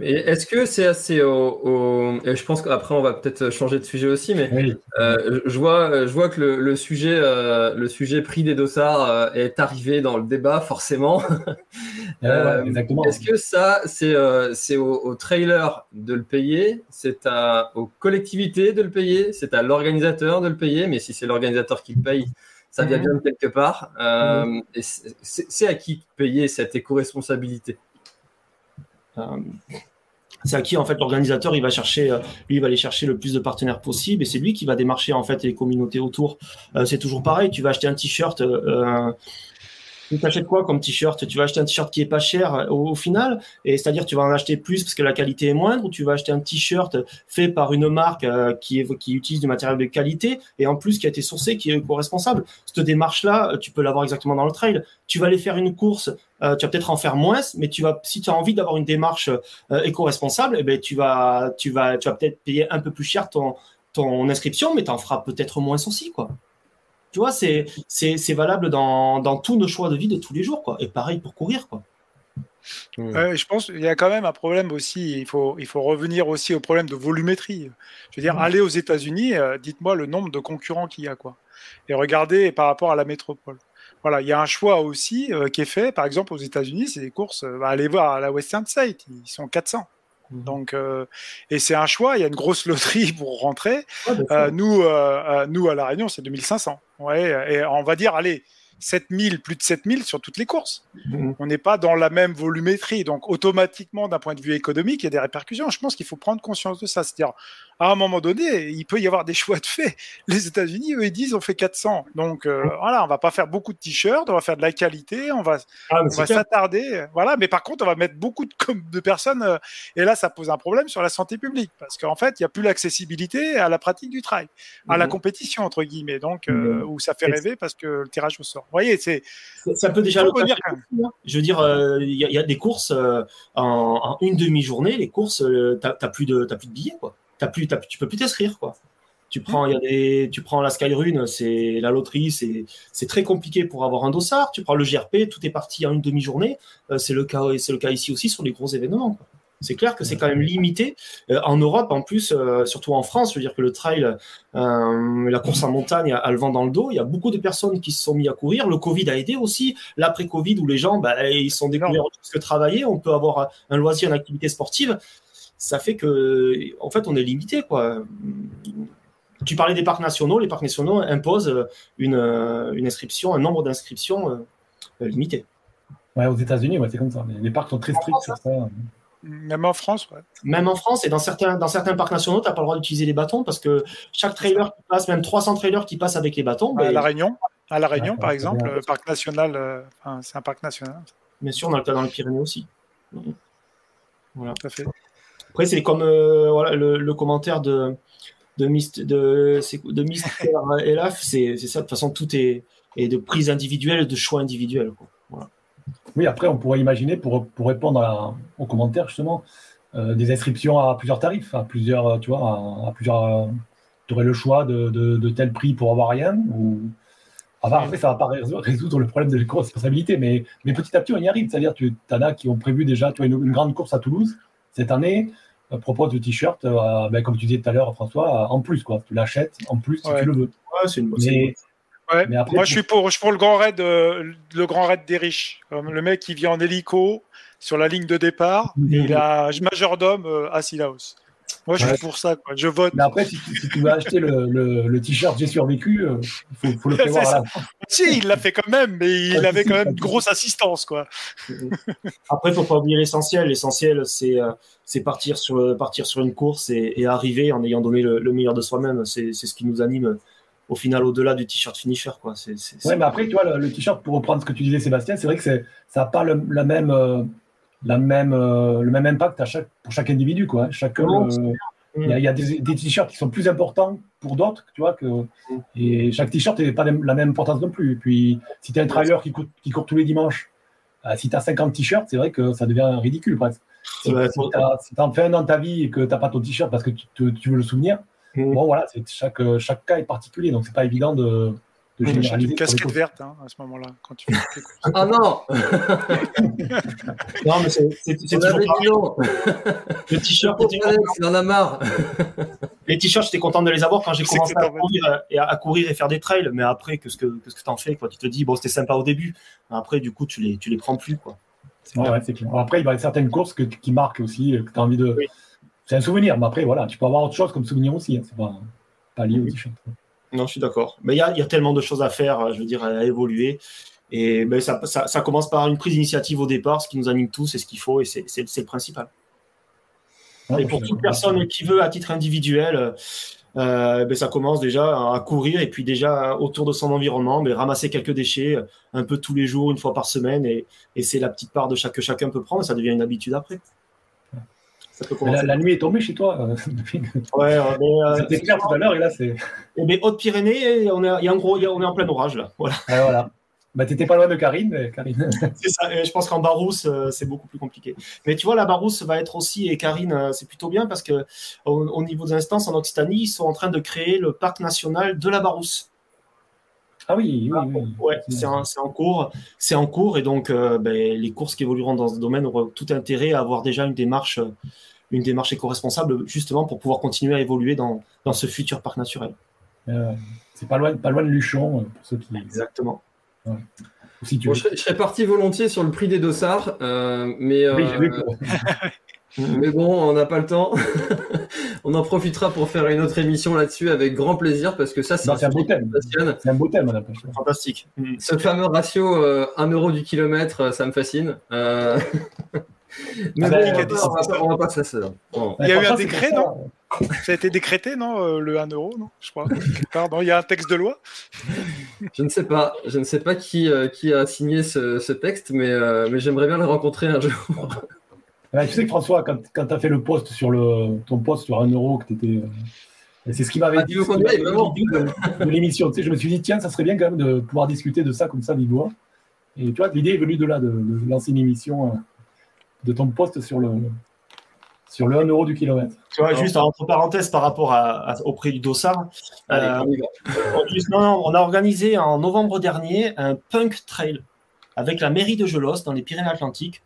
C: Est-ce que c'est assez au, je pense qu'après on va peut-être changer de sujet aussi, mais euh, je vois, je vois que le, sujet, euh, le sujet prix des dossards euh, est arrivé dans le débat forcément. *laughs* Est-ce que ça, c'est c'est au, au, trailer de le payer, c'est aux collectivités de le payer, c'est à l'organisateur de le payer, mais si c'est l'organisateur qui le paye, ça vient mhm. bien de quelque part. Mhm. C'est à qui de payer cette éco-responsabilité?
D: euh, c'est à qui en fait l'organisateur il va chercher euh, lui il va aller chercher le plus de partenaires possible et c'est lui qui va démarcher en fait les communautés autour. Euh, c'est toujours pareil tu vas acheter un t-shirt tu t'achètes quoi comme t-shirt? Tu vas acheter un t-shirt qui est pas cher euh, au, final, et c'est-à-dire tu vas en acheter plus parce que la qualité est moindre, ou tu vas acheter un t-shirt fait par une marque euh, qui, utilise du matériel de qualité et en plus qui a été sourcé, qui est co-responsable? Cette démarche-là, euh, tu peux l'avoir exactement dans le trail. Tu vas aller faire une course, tu vas peut-être en faire moins, mais tu vas, si tu as envie d'avoir une démarche éco-responsable, eh ben tu vas, tu vas, tu vas peut-être payer un peu plus cher ton ton inscription, mais tu en feras peut-être moins aussi, quoi. Tu vois, c'est, c'est, valable dans, dans, tous nos choix de vie de tous les jours, quoi. Et pareil pour courir, quoi.
F: je pense qu'il y a quand même un problème aussi. Il faut, il faut revenir aussi au problème de volumétrie. Je veux dire, aller aux États-Unis, euh, dites-moi le nombre de concurrents qu'il y a, quoi. Et regardez par rapport à la métropole. Voilà, il y a un choix aussi euh, qui est fait. Par exemple, aux États-Unis, c'est des courses. Euh, allez voir à la Western State, ils sont 400. Mhm. Donc, euh, et c'est un choix. Il y a une grosse loterie pour rentrer. Euh, nous, euh, nous à la Réunion, c'est 2500. Ouais, et on va dire, allez, 7000, plus de 7000 sur toutes les courses. Mhm. On n'est pas dans la même volumétrie. Donc, automatiquement, d'un point de vue économique, il y a des répercussions. Je pense qu'il faut prendre conscience de ça. C'est-à-dire, à un moment donné, il peut y avoir des choix de fait. Les États-Unis, eux, ils disent on fait 400. Donc, euh, voilà, on va pas faire beaucoup de t-shirts, on va faire de la qualité, on va, ah, on va s'attarder. Voilà, mais par contre, on va mettre beaucoup de, de personnes. Euh, et là, ça pose un problème sur la santé publique. Parce qu'en fait, il n'y a plus l'accessibilité à la pratique du trail, à la mhm. compétition, entre guillemets. Donc, euh, où ça fait rêver parce que le tirage au sort voyez, c'est.
D: Ça peut déjà le dire. Hein. Je veux dire, euh, il y, a des courses euh, en, une demi-journée, les courses, euh, tu n'as plus, de, plus de billets, quoi. As plus, tu peux plus t'inscrire, quoi. Tu prends, y a des, tu prends la Skyrune, c'est la loterie, c'est très compliqué pour avoir un dossard. Tu prends le GRP, tout est parti en une demi-journée. c'est le cas, c'est le cas ici aussi sur les gros événements. Quoi. C'est clair que c'est quand même limité. Euh, en Europe, en plus, euh, surtout en France, je veux dire que le trail, euh, la course en montagne a, le vent dans le dos. Il y a beaucoup de personnes qui se sont mis à courir. Le Covid a aidé aussi. L'après-Covid, où les gens, bah, ils sont découverts que travailler, on peut avoir un loisir, une activité sportive. Ça fait que, en fait, on est limité, quoi. Tu parlais des parcs nationaux. Les parcs nationaux imposent une, inscription, un nombre d'inscriptions limité.
E: Ouais, aux États-Unis, ouais, c'est comme ça. Les parcs sont très stricts sur ça.
F: Même en France, ouais.
D: Même en France, et dans certains, dans certains parcs nationaux, tu n'as pas le droit d'utiliser les bâtons parce que chaque trailer qui passe, même 300 trailers qui passent avec les bâtons.
F: À La Réunion, à La Réunion par exemple, le parc national, euh, c'est un parc national.
D: Bien sûr, on a le cas dans les Pyrénées aussi. Voilà. Tout à fait. Après, c'est comme euh, voilà, le, commentaire de, de, Mist, de, de Mister Elaf, c'est ça. De toute façon, tout est, est de prise individuelle, de choix individuel. Voilà.
E: Oui, après, on pourrait imaginer, pour, pour répondre aux commentaires, justement, euh, des inscriptions à plusieurs tarifs, à plusieurs, tu vois, à, plusieurs. tu aurais le choix de, de, tel prix pour avoir rien ou. après, ça ne va pas résoudre le problème de l'éco-responsabilité, mais, mais petit à petit, on y arrive. C'est-à-dire, tu en as qui ont prévu déjà tu une, une, grande course à Toulouse cette année, euh, propose le t-shirt, euh, ben, comme tu disais tout à l'heure, François, en plus, quoi. Tu l'achètes en plus si tu le veux.
D: Ouais, c'est une,
F: moi, je suis pour, je pour le grand raid, euh, le grand raid des riches. le mec qui vient en hélico sur la ligne de départ et il a majordome euh, à Silaos. Moi, je suis pour ça. Quoi. Je vote.
E: Mais après, si, tu veux acheter le, le, t-shirt J'ai survécu, euh, il faut, le *laughs* prévoir.
F: Si, il l'a fait quand même, mais il avait quand même une grosse assistance. Quoi. *laughs*
D: après, il faut pas oublier l'essentiel. L'essentiel, c'est c'est partir sur, partir sur une course et, arriver en ayant donné le, le meilleur de soi-même. C'est ce qui nous anime au final au-delà du t-shirt finisher. Quoi. C'est,
E: ouais, mais après, tu vois, le, t-shirt, pour reprendre ce que tu disais, Sébastien, c'est vrai que ça n'a pas le, la même, euh, la même, euh, le même impact à chaque, pour chaque individu. Quoi. Chacun, euh, il y, a des, t-shirts qui sont plus importants pour d'autres, tu vois, que, mm. et chaque t-shirt n'est pas la même importance non plus. Et puis, si tu es un trailer qui, court, qui court tous les dimanches, si tu as 50 t-shirts, c'est vrai que ça devient ridicule presque. Si, tu en fais un dans ta vie et que tu n'as pas ton t-shirt parce que tu, tu veux le souvenir, Bon, voilà, chaque, chaque cas est particulier, donc c'est pas évident de, de
F: achètes
E: généraliser
F: une casquette
E: courses.
F: verte hein, à ce moment-là, quand tu.
C: Ah non *laughs*
D: Non, mais c'est
C: On
D: toujours pareil.
C: non
D: Le t-shirt,
C: il en a marre *laughs*
D: les t-shirts, j'étais content de les avoir quand j'ai commencé à courir, et à, à courir et faire des trails. Mais après, qu'est-ce que qu'est-ce que t'en fais quoi? Tu te dis bon, c'était sympa au début. Après, du coup, tu les tu les prends plus quoi.
E: Ouais, ouais, clair. Après, il y a certaines courses que- qui marquent aussi, euh, que tu as envie de.
D: Oui.
E: C'est un souvenir, mais après, voilà, tu peux avoir autre chose comme souvenir aussi. hein. C'est pas, pas lié au t-shirt.
D: Non, je suis d'accord. Mais il y a, il y a tellement de choses à faire, euh, je veux dire, à évoluer. Et ben, ça, ça, ça commence par une prise d'initiative au départ, ce qui nous anime tous, c'est ce qu'il faut, et c'est le principal. Et pour toute personne qui veut à titre individuel, euh, ben, ça commence déjà à courir et puis déjà autour de son environnement, mais ramasser quelques déchets euh, un peu tous les jours, une fois par semaine, et, et c'est la petite part de chaque que chacun peut prendre, ça devient une habitude après. Ça peut
E: La, nuit est tombée chez toi. euh, *laughs*
D: Ouais, mais, euh,
E: C'était clair tout à l'heure et là, c'est.
D: eh ben, Haute-Pyrénées, on est, il y a en gros, on est en plein orage là. Voilà.
E: Ouais, voilà. Bah, t'étais pas loin de Karine. mais Karine. *laughs*
D: C'est ça. Et je pense qu'en Barousse, euh, c'est beaucoup plus compliqué. Mais tu vois, la Barousse va être aussi, et Karine, euh, c'est plutôt bien parce que au, au niveau des instances en Occitanie, ils sont en train de créer le parc national de la Barousse.
E: Ah oui, oui, oui.
D: Ouais, c'est en, c'est en cours, c'est en cours, et donc euh, ben, les courses qui évolueront dans ce domaine auront tout intérêt à avoir déjà une démarche, une démarche éco-responsable, justement pour pouvoir continuer à évoluer dans, dans ce futur parc naturel.
E: Euh, c'est pas loin, pas loin de Luchon, euh, pour ceux qui.
D: Exactement.
E: Si tu
C: Bon, je, serais, je serais parti volontiers sur le prix des dossards, euh, mais,
E: Oui,
C: euh, *laughs* mais bon, on n'a pas le temps. *laughs* on en profitera pour faire une autre émission là-dessus avec grand plaisir parce que ça, c'est
E: Non, c'est un beau thème. C'est un beau thème, on appelle ça.
D: Fantastique. Mm.
C: Ce fameux ratio euh, 1 euro du kilomètre, euh, ça me fascine. Euh, *laughs* Mais
E: Ah
C: bon, on va pas-. Bon.
F: Il y a eu un décret,
E: pour ça,
F: Ça a été décrété, non euh, Le 1 euro, non Je crois. Non, il y a un texte de loi.
C: Je ne sais pas, je ne sais pas qui, euh, qui a signé ce, ce texte, mais, euh, mais j'aimerais bien le rencontrer un jour.
E: Ouais, tu sais que François, quand, quand tu as fait le post sur le, ton post sur 1 euro, que tu étais. c'est ce qui m'avait
C: Ah,
E: dit de, de l'émission. Tu sais, je me suis dit, tiens, ça serait bien quand même de pouvoir discuter de ça comme ça, vive voix. Et tu vois, l'idée est venue de là, de, de lancer une émission euh, de ton post sur le, sur le 1 euro du kilomètre.
D: Tu vois, juste entre parenthèses par rapport à- à- au prix du dossard,
C: Allez,
D: euh,
C: on y va.
D: on, juste- non, non, on a organisé en novembre dernier un punk trail avec la mairie de Gelos dans les Pyrénées-Atlantiques.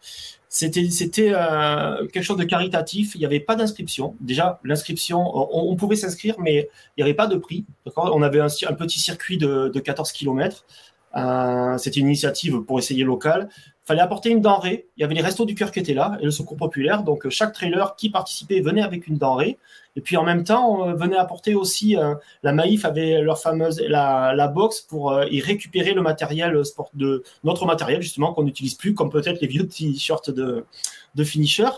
D: C'était c'était euh, quelque chose de caritatif. Il n'y avait pas d'inscription. Déjà, l'inscription, on, pouvait s'inscrire, mais il n'y avait pas de prix. On avait un, petit circuit de, de 14 km. C'était une initiative pour essayer local. Il fallait apporter une denrée. Il y avait les restos du cœur qui étaient là et le secours populaire. Donc euh, chaque trailer qui participait venait avec une denrée. Et puis en même temps, euh, venait apporter aussi euh, la Maïf avait leur fameuse la, box pour euh, y récupérer le matériel sport de notre matériel justement qu'on n'utilise plus comme peut-être les vieux t-shirts de de finisher.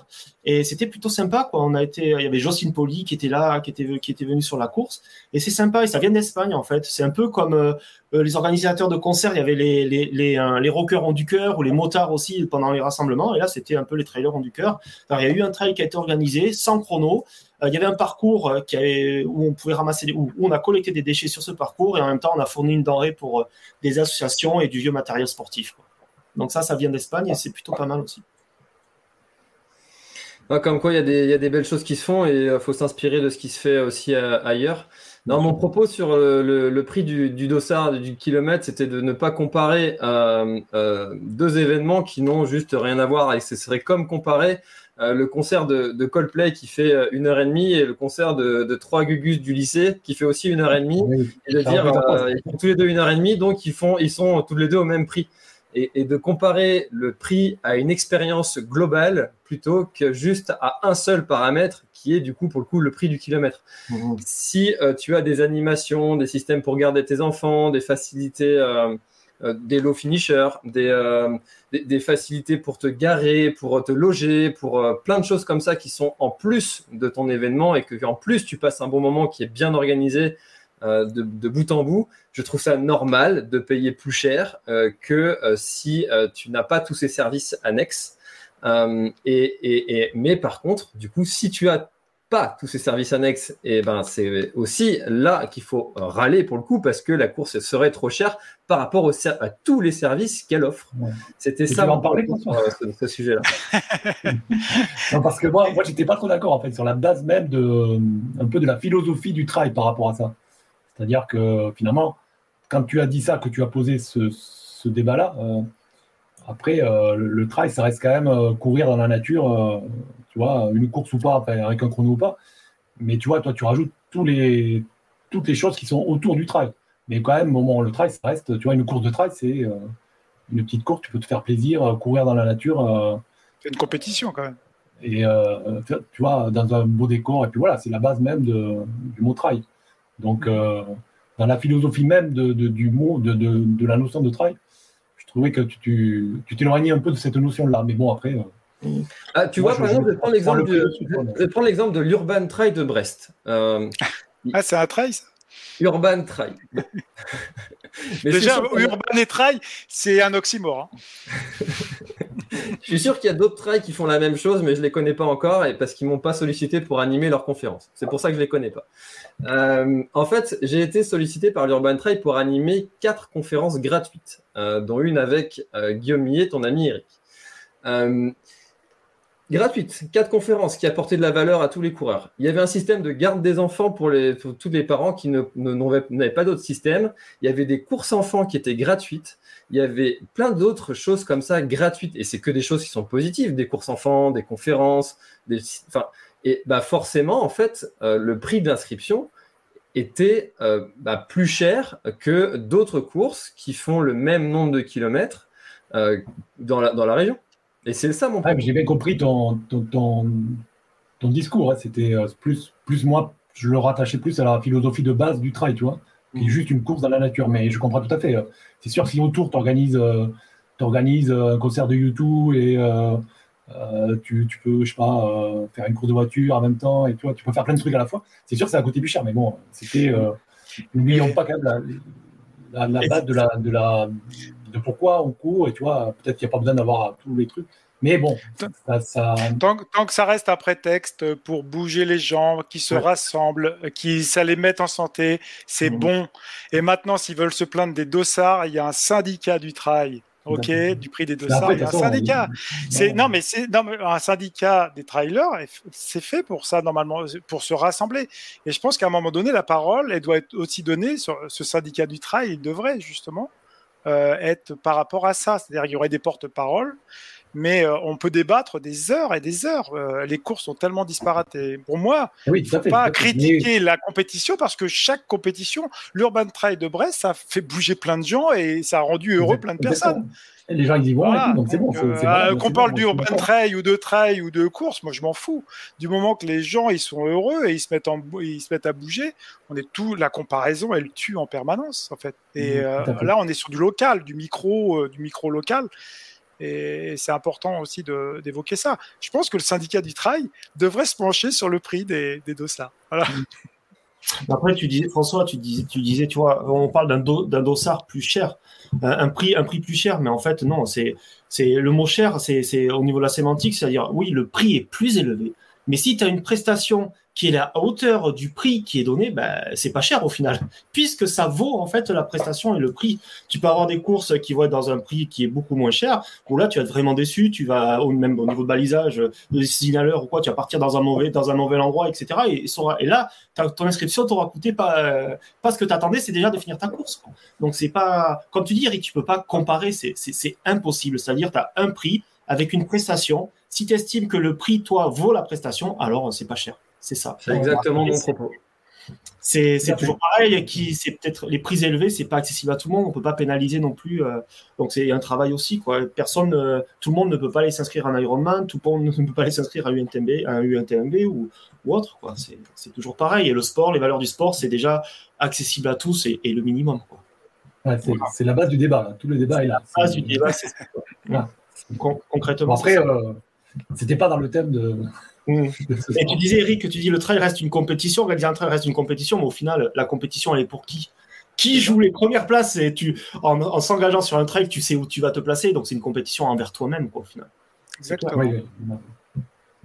D: Et c'était plutôt sympa quoi. On a été il y avait Jocelyne Poli qui était là qui était qui était venue sur la course. Et c'est sympa et ça vient d'Espagne en fait. C'est un peu comme euh, les organisateurs de concerts. Il y avait les les les, euh, les rockers ont du cœur ou les motards aussi pendant les rassemblements. Et là c'était un peu les trailers ont du cœur. Alors il y a eu un trail qui a été organisé sans chrono. euh, il y avait un parcours avait, où on pouvait ramasser, des, où, on a collecté des déchets sur ce parcours et en même temps on a fourni une denrée pour euh, des associations et du vieux matériel sportif. Donc ça, ça vient d'Espagne et c'est plutôt pas mal aussi.
C: Comme quoi, il y, a des, belles choses qui se font et il faut s'inspirer de ce qui se fait aussi euh, ailleurs. Non, mon propos sur le, prix du, du, dossard du kilomètre, c'était de ne pas comparer euh, euh, deux événements qui n'ont juste rien à voir. Et ce serait comme comparer euh, le concert de, de, Coldplay qui fait une heure et demie et le concert de, de trois Gugus du lycée qui fait aussi une heure et demie. Oui, et de dire, euh, ils font tous les deux une heure et demie, donc ils, font, ils sont tous les deux au même prix. Et, et de comparer le prix à une expérience globale plutôt que juste à un seul paramètre qui est du coup pour le coup le prix du kilomètre. Mmh. Si euh, tu as des animations, des systèmes pour garder tes enfants, des facilités, euh, euh, des low finishers, des, des, facilités pour te garer, pour te loger, pour euh, plein de choses comme ça qui sont en plus de ton événement et que en plus tu passes un bon moment qui est bien organisé euh, de, bout en bout, je trouve ça normal de payer plus cher euh, que si tu n'as pas tous ces services annexes. Et, et, mais par contre, du coup, si tu as pas tous ces services annexes, et ben c'est aussi là qu'il faut râler pour le coup parce que la course serait trop chère par rapport au, à tous les services qu'elle offre. Ouais. C'était ça.
E: en parler
C: sur ce, ce sujet-là. *laughs*
E: non, parce que moi, moi j'étais pas trop d'accord en fait sur la base même de un peu de la philosophie du trail par rapport à ça. C'est-à-dire que finalement, quand tu as dit ça, que tu as posé ce, ce débat-là, euh, après, euh, le, le, trail, ça reste quand même euh, courir dans la nature, tu vois, une course ou pas, avec un chrono ou pas. Mais tu vois, toi, tu rajoutes tous les, toutes les choses qui sont autour du trail. Mais quand même, moment, le trail, ça reste, tu vois, une course de trail, c'est une petite course, tu peux te faire plaisir, courir dans la nature.
F: c'est une compétition quand même.
E: Et tu vois, dans un beau décor, et puis voilà, c'est la base même de, du mot trail. Donc, dans la philosophie même de, de, du mot, de, de, la notion de trail, je trouvais que tu t'éloignais un peu de cette notion-là. Mais bon, après.
C: Ah, tu vois, par exemple, je vais prendre l'exemple de, prendre l'exemple de l'Urban Trail de Brest.
F: Euh, ah, c'est un trail, ça?
C: Urban Trail. *laughs*
F: Déjà, Urban et Trail, c'est un oxymore.
C: Hein. *laughs* je suis sûr qu'il y a d'autres trails qui font la même chose, mais je ne les connais pas encore et parce qu'ils ne m'ont pas sollicité pour animer leur conférence. C'est pour ça que je ne les connais pas. Euh, en fait, j'ai été sollicité par l'Urban Trail pour animer quatre conférences gratuites, euh, dont une avec euh, Guillaume Millet, ton ami Eric gratuite, quatre conférences qui apportaient de la valeur à tous les coureurs. Il y avait un système de garde des enfants pour, tous les parents qui n'avaient pas d'autre système. Il y avait des courses enfants qui étaient gratuites. Il y avait plein d'autres choses comme ça gratuites. Et c'est que des choses qui sont positives, des courses enfants, des conférences. Et bah forcément, en fait, euh, le prix d'inscription était euh, bah, plus cher que d'autres courses qui font le même nombre de kilomètres euh, dans la région. Et c'est ça mon
E: problème. J'ai bien compris ton, ton, ton, discours. Hein. C'était euh, plus, plus moi, je le rattachais plus à la philosophie de base du trail, tu vois, qui est mm. juste une course dans la nature. Mais je comprends tout à fait. Euh. C'est sûr, si autour, tu organises, euh, un concert de YouTube et tu, tu, peux, je sais pas, faire une course de voiture en même temps et tu, vois, tu peux faire plein de trucs à la fois. C'est sûr, ça a coûté plus cher, mais bon, c'était. N'oublions pas quand même la, la, base de la, de la de pourquoi on court, et tu vois, peut-être qu'il n'y a pas besoin d'avoir tous les trucs. Mais bon,
F: ça, Tant, que ça reste un prétexte pour bouger les gens, qui se rassemblent, qui ça les met en santé, c'est mhm. bon. Et maintenant, s'ils veulent se plaindre des dossards, il y a un syndicat du trail. Ok, du prix des dossards, il y a un syndicat. C'est non, mais c'est un syndicat des trailers, c'est fait pour ça normalement, pour se rassembler. Et je pense qu'à un moment donné, la parole, elle doit être aussi donnée sur ce syndicat du trail. Il devrait justement être par rapport à ça. C'est-à-dire qu'il y aurait des porte-paroles, mais euh, on peut débattre des heures et des heures. Euh, les courses sont tellement disparates. Et pour moi, il ne faut pas critiquer la compétition parce que chaque compétition, l'Urban Trail de Brest, ça fait bouger plein de gens et ça a rendu heureux plein de personnes
E: les gens ils y vont, donc c'est bon.
F: Euh, qu'on parle du urban trail ou de trail ou de course, moi je m'en fous. Du moment que les gens ils sont heureux et ils se mettent en, ils se mettent à bouger, on est tout la comparaison elle tue en permanence en fait. Et mmh, euh, là on est sur du local, du micro, euh, du micro local. Et c'est important aussi d'évoquer ça. Je pense que le syndicat du trail devrait se pencher sur le prix des, des dossards. *laughs*
D: Après, tu disais, François, tu disais, tu disais, tu vois, on parle d'un dossard plus cher, un, prix, un prix plus cher, mais en fait, non, c'est, c'est le mot cher, c'est au niveau de la sémantique, c'est-à-dire, oui, le prix est plus élevé, mais si tu as une prestation qui est la hauteur du prix qui est donné, ben, c'est pas cher au final, *laughs* puisque ça vaut en fait la prestation et le prix. Tu peux avoir des courses qui vont être dans un prix qui est beaucoup moins cher, où là tu vas être vraiment déçu, tu vas même au niveau de balisage, de signaleur ou quoi, tu vas partir dans un mauvais, dans un mauvais endroit, etc. Et, là, ton inscription t'aura coûté pas, pas ce que tu attendais, c'est déjà de finir ta course. Donc c'est pas, comme tu dis, Eric, tu peux pas comparer, c'est impossible. C'est-à-dire, tu as un prix avec une prestation. Si tu estimes que le prix, toi, vaut la prestation, alors c'est pas cher. C'est ça.
C: C'est exactement mon propos.
D: C'est toujours pareil. Qui c'est peut-être les prix élevés, c'est pas accessible à tout le monde. On peut pas pénaliser non plus. Euh, donc c'est un travail aussi quoi. Personne, euh, tout le monde ne peut pas aller s'inscrire à un Ironman. Tout le monde ne peut pas aller s'inscrire à UNTMB, à un UNTMB ou, ou autre quoi. C'est toujours pareil. Et le sport, les valeurs du sport, c'est déjà accessible à tous et, le minimum
E: quoi. c'est la base du débat. Tout le débat est là.
D: La base du débat, c'est concrètement.
E: après, euh, c'était pas dans le thème de.
D: Et tu disais, Eric, que tu dis le trail reste une compétition. Réaliser un trail reste une compétition, mais au final, la compétition, elle est pour qui? Qui joue les premières places? Et tu, en, s'engageant sur un trail, tu sais où tu vas te placer. Donc, c'est une compétition envers toi-même, au final.
F: Exactement.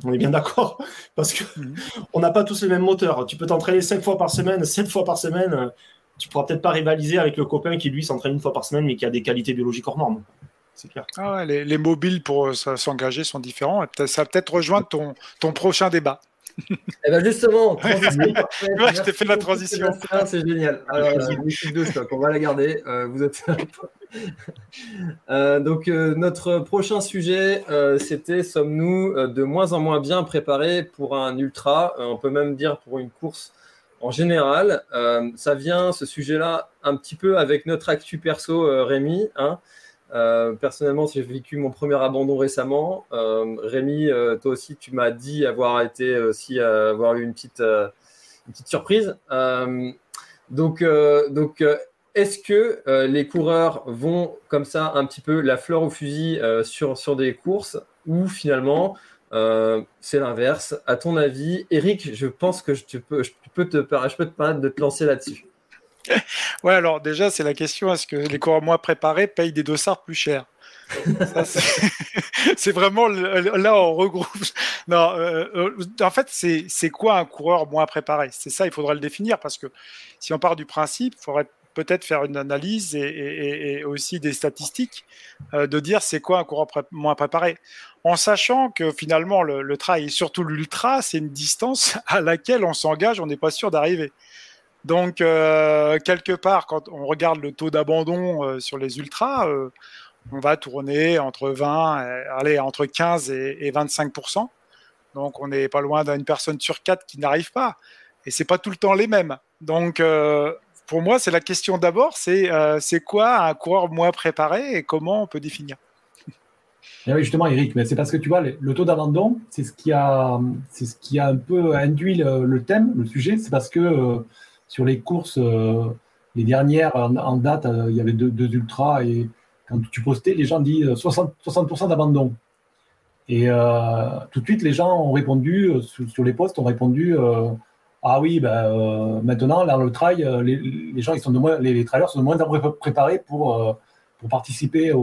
D: On est bien d'accord parce que mm. on n'a pas tous les mêmes moteurs. Tu peux t'entraîner 5 fois par semaine, 7 fois par semaine. Tu pourras peut-être pas rivaliser avec le copain qui lui s'entraîne une fois par semaine mais qui a des qualités biologiques hors normes c'est clair.
F: Ah les, mobiles pour euh, s'engager sont différents. Ça va peut-être rejoindre ton, ton prochain débat. *laughs*
C: Eh ben justement, *laughs*
F: je t'ai fait la transition.
C: C'est génial. *laughs* Alors, l'équipe de stock, on va la garder. Euh, vous êtes. euh, donc, euh, notre prochain sujet, euh, c'était sommes-nous de moins en moins bien préparés pour un ultra On peut même dire pour une course en général. ça vient, ce sujet-là, un petit peu avec notre actu perso, Rémi. Hein. Euh, personnellement, j'ai vécu mon premier abandon récemment. Euh, Rémi, euh, toi aussi, tu m'as dit avoir été aussi avoir eu une petite, surprise. donc, donc est-ce que les coureurs vont comme ça un petit peu la fleur au fusil sur, sur des courses ou finalement c'est l'inverse? À ton avis, Eric, je pense que je, peux, je, peux te, je peux te permettre de te lancer là-dessus. *laughs*
F: ouais, alors déjà, c'est la question est-ce que les coureurs moins préparés payent des dossards plus chers? *laughs* C'est vraiment là on regroupe. Non, euh, euh, en fait, c'est quoi un coureur moins préparé? C'est ça, il faudrait le définir parce que si on part du principe, il faudrait peut-être faire une analyse et, aussi des statistiques euh, de dire c'est quoi un coureur moins préparé, en sachant que finalement le, le trail et surtout l'ultra, c'est une distance *laughs* à laquelle on s'engage, on n'est pas sûr d'arriver. Donc, euh, quelque part, quand on regarde le taux d'abandon euh, sur les ultras, euh, on va tourner entre 20, allez, entre 15 et, 25% Donc, on n'est pas loin d'une personne sur quatre qui n'arrive pas. Et c'est pas tout le temps les mêmes. Donc, pour moi, c'est la question d'abord, c'est quoi un coureur moins préparé et comment on peut définir?
E: Eh oui, justement, Eric, mais c'est parce que tu vois, le, taux d'abandon, c'est ce qui a, c'est ce qui a un peu induit le, thème, le sujet. C'est parce que sur les courses, euh, les dernières en, date, euh, il y avait deux, ultras et quand tu postais, les gens disent 60%, 60 d'abandon. Et euh, tout de suite, les gens ont répondu, sur, les posts, ont répondu Ah oui, ben, maintenant, dans le trail, les, gens, ils sont de moins, les, trailers sont de moins en moins préparés pour, pour participer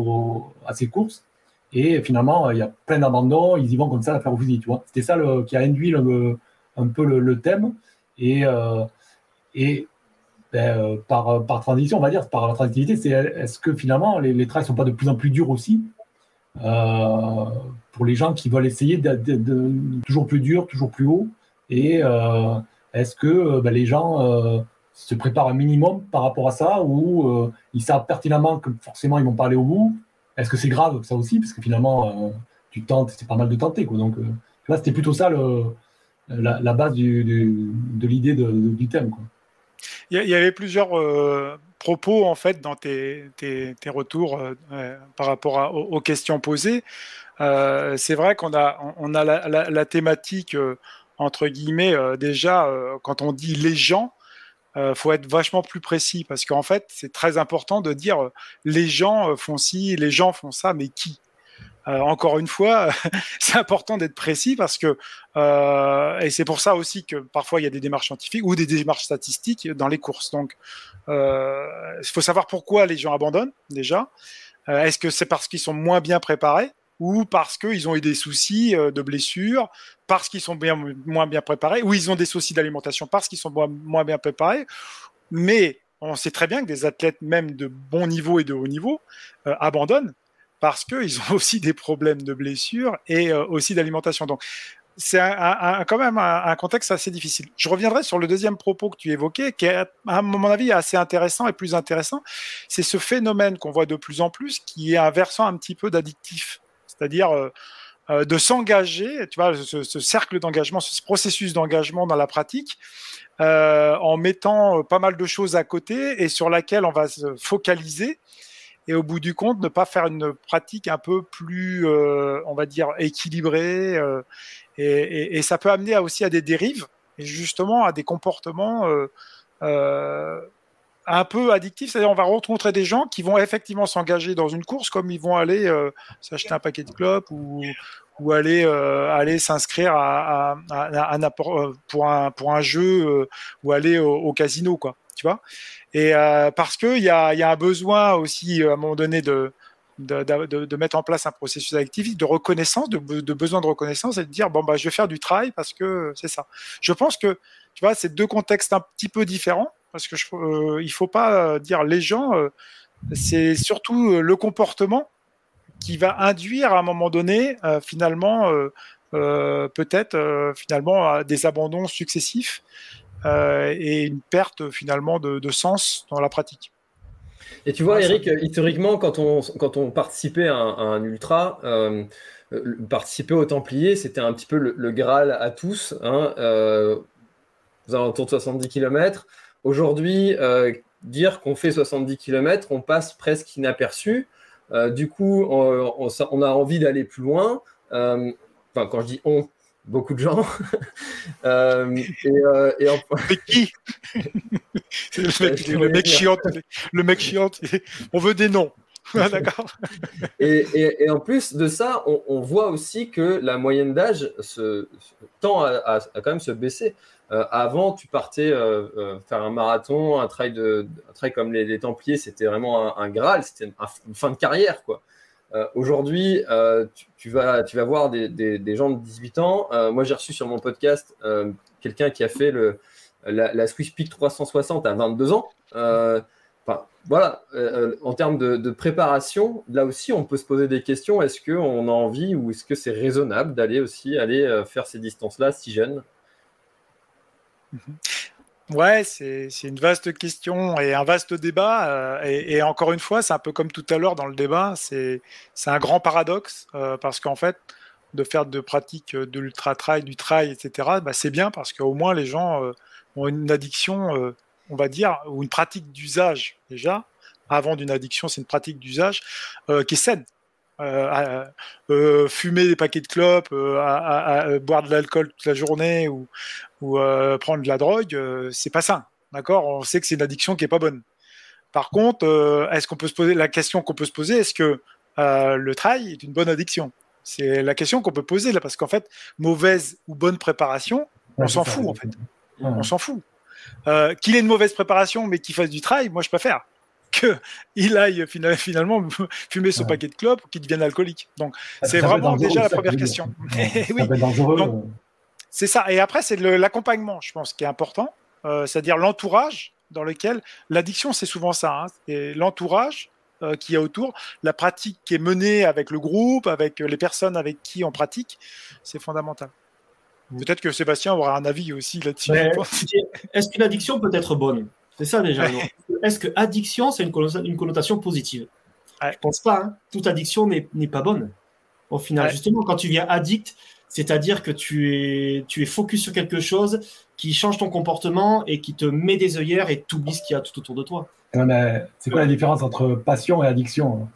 E: à ces courses. Et finalement, il y a plein d'abandons, ils y vont comme ça à faire au. C'était ça qui a induit un peu le, thème. Et, et ben, euh, par, par, transition, on va dire, par transitivité, c'est est-ce que finalement les, les ne sont pas de plus en plus durs aussi? Euh, pour les gens qui veulent essayer de, toujours plus dur, toujours plus haut Et euh, est-ce que ben, les gens se préparent un minimum par rapport à ça ou ils savent pertinemment que forcément ils vont pas aller au bout? Est-ce que c'est grave ça aussi? Parce que finalement, tu tentes, c'est pas mal de tenter. Quoi. Donc là, c'était plutôt ça le, la, base de l'idée du thème. Quoi.
F: Il y, avait plusieurs euh, propos en fait dans tes, retours euh, par rapport aux, questions posées. Euh, c'est vrai qu'on a, on a la, thématique entre guillemets déjà quand on dit les gens. il faut être vachement plus précis parce qu'en fait, c'est très important de dire les gens font ci, les gens font ça, mais qui? Euh, encore une fois, *laughs* c'est important d'être précis parce que, euh, et c'est pour ça aussi que parfois il y a des démarches scientifiques ou des démarches statistiques dans les courses. Donc, euh, il faut savoir pourquoi les gens abandonnent déjà. Est-ce que c'est parce qu'ils sont moins bien préparés ou parce qu'ils ont eu des soucis de blessures, parce qu'ils sont bien, moins bien préparés, ou ils ont des soucis d'alimentation parce qu'ils sont moins, moins bien préparés? Mais on sait très bien que des athlètes, même de bon niveau et de haut niveau, abandonnent parce qu'ils ont *laughs* aussi des problèmes de blessures et euh, aussi d'alimentation. Donc, c'est quand même un, contexte assez difficile. Je reviendrai sur le deuxième propos que tu évoquais, qui est, à mon avis, assez intéressant et plus intéressant. C'est ce phénomène qu'on voit de plus en plus, qui est un versant un petit peu d'addictif. C'est-à-dire euh, euh, de s'engager, tu vois, ce, cercle d'engagement, ce processus d'engagement dans la pratique, en mettant pas mal de choses à côté et sur laquelle on va se focaliser et au bout du compte, ne pas faire une pratique un peu plus, euh, on va dire, équilibrée. Euh, et, ça peut amener aussi à des dérives et justement à des comportements euh, un peu addictifs. C'est-à-dire, on va rencontrer des gens qui vont effectivement s'engager dans une course comme ils vont aller s'acheter un paquet de clopes ou, aller s'inscrire pour un jeu ou aller au, au casino, quoi. Tu vois et euh, parce qu'il y a, y a un besoin aussi, euh, à un moment donné, de, mettre en place un processus actif de reconnaissance, de, besoin de reconnaissance et de dire bon bah je vais faire du travail parce que c'est ça. Je pense que tu vois c'est deux contextes un petit peu différents parce que je, euh, il faut pas dire les gens, c'est surtout le comportement qui va induire à un moment donné finalement peut-être finalement des abandons successifs et une perte finalement de, sens dans la pratique.
C: Et tu vois, Eric, historiquement, quand on, quand on participait à un, ultra, participer au Templiers, c'était un petit peu le, Graal à tous. Hein, aux alentours de 70 km. Aujourd'hui, dire qu'on fait 70 km, on passe presque inaperçu. Euh, du coup, on, a envie d'aller plus loin. Euh, enfin, quand je dis on, beaucoup de gens. *laughs*
F: euh, et, en... *laughs* Mais qui *laughs* le mec, le mec chiant. Le mec chiant. On veut des noms. D'accord.
C: et, en plus de ça, on, voit aussi que la moyenne d'âge tend à, quand même se baisser. Euh, avant, tu partais euh, euh, faire un marathon, un trail, de, comme les, Templiers, c'était vraiment un, Graal, c'était une fin de carrière. quoi. Aujourd'hui, tu, vas, tu vas voir des, gens de 18 ans. moi, j'ai reçu sur mon podcast quelqu'un qui a fait la, Swiss Peak 360 à 22 ans. Enfin, voilà, en termes de, préparation, là aussi, on peut se poser des questions. Est-ce qu'on a envie ou est-ce que c'est raisonnable d'aller aussi aller faire ces distances-là si jeune
F: Mhm. Ouais, c'est une vaste question et un vaste débat. Euh, et, encore une fois, c'est un peu comme tout à l'heure dans le débat, c'est un grand paradoxe euh, parce qu'en fait, de faire de pratiques de l'ultra-trail, du trail, etc., bah, c'est bien parce qu'au moins les gens euh, ont une addiction, on va dire, ou une pratique d'usage déjà. Avant d'une addiction, c'est une pratique d'usage qui est saine. Euh, euh, fumer des paquets de clopes, euh, à, boire de l'alcool toute la journée ou, ou prendre de la drogue, c'est pas ça. D'accord? On sait que c'est une addiction qui est pas bonne. Par contre, est-ce qu'on peut se poser la question qu'on peut se poser Est-ce que le trail est une bonne addiction? C'est la question qu'on peut poser là, parce qu'en fait, mauvaise ou bonne préparation, on s'en fout en fait. On s'en fout. qu'il ait une mauvaise préparation mais qu'il fasse du trail, moi je préfère qu'il aille finalement *laughs* fumer son paquet de clopes ou qu'il devienne alcoolique. Donc, c'est vraiment déjà la première question. *laughs* oui. C'est ça. Et après, c'est l'accompagnement, je pense, qui est important. Euh, c'est-à-dire l'entourage dans lequel l'addiction, c'est souvent ça. Hein. et l'entourage euh, qui est autour, la pratique qui est menée avec le groupe, avec les personnes avec qui on pratique, c'est fondamental. Mm. Peut-être que Sébastien aura un avis aussi là-dessus.
D: Est-ce qu'une addiction peut être bonne? C'est ça déjà. Est-ce que addiction, c'est une, connotation positive? Je Je pense pas. Hein. Toute addiction n'est pas bonne. Au final, justement, quand tu viens addict, c'est-à-dire que tu es, tu es focus sur quelque chose qui change ton comportement et qui te met des œillères et t'oublies ce qu'il y a tout autour de toi.
E: C'est quoi la différence entre passion et addiction?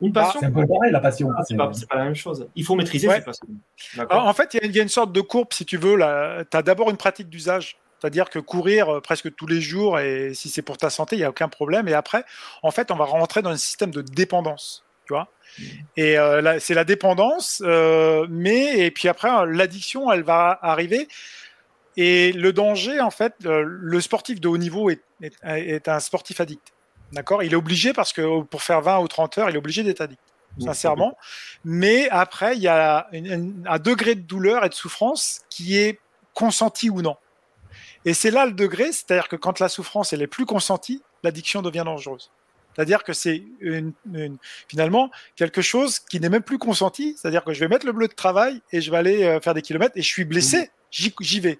D: Une passion,
E: c'est un peu pareil la passion.
D: Ah, c'est pas, pas, la même chose. Il faut maîtriser ses passions.
F: En fait, il y, y, a une sorte de courbe, si tu veux. Tu as d'abord une pratique d'usage c'est-à-dire que courir euh, presque tous les jours, et si c'est pour ta santé, il n'y a aucun problème. Et après, en fait, on va rentrer dans un système de dépendance. Tu vois mmh. et euh, c'est la dépendance, euh, mais et puis après, l'addiction, elle va arriver. Et le danger, en fait, le sportif de haut niveau est, est, un sportif addict. D'accord? Il est obligé parce que pour faire 20 ou 30 heures, il est obligé d'être addict, sincèrement. Mais après, il y a un degré de douleur et de souffrance qui est consenti ou non. Et c'est là le degré, c'est-à-dire que quand la souffrance elle est plus consentie, l'addiction devient dangereuse. C'est-à-dire que c'est une, finalement quelque chose qui n'est même plus consenti. C'est-à-dire que je vais mettre le bleu de travail et je vais aller euh, faire des kilomètres et je suis blessé, j'y vais.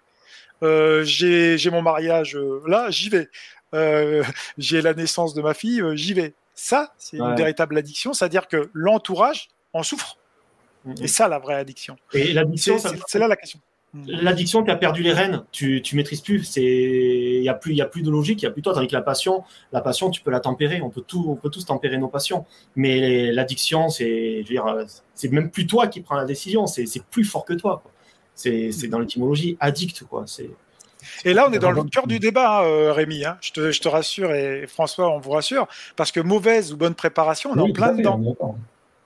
F: Euh, j'ai mon mariage euh, là, j'y vais. Euh, *laughs* j'ai la naissance de ma fille, j'y vais. Ça, c'est une véritable addiction. C'est-à-dire que l'entourage en souffre. Mm-hmm. Et ça, la vraie addiction.
D: Et l'addiction,
F: c'est là la question.
D: Mm. L'addiction qui a perdu les rênes, tu, tu maîtrises plus. C'est, il y a plus, il y a plus de logique, il y a plus toi. Tandis la passion, la passion, tu peux la tempérer. On peut tout, on peut tous tempérer nos passions. Mais l'addiction, c'est, je veux dire, c'est même plus toi qui prends la décision. C'est, c'est plus fort que toi. C'est, c'est dans l'étymologie addict, quoi. C'est.
F: Et là, on est dans le cœur du débat, hein, Rémi. Hein. Je, te, je, te, rassure et François, on vous rassure, parce que mauvaise ou bonne préparation, on est en plein dedans.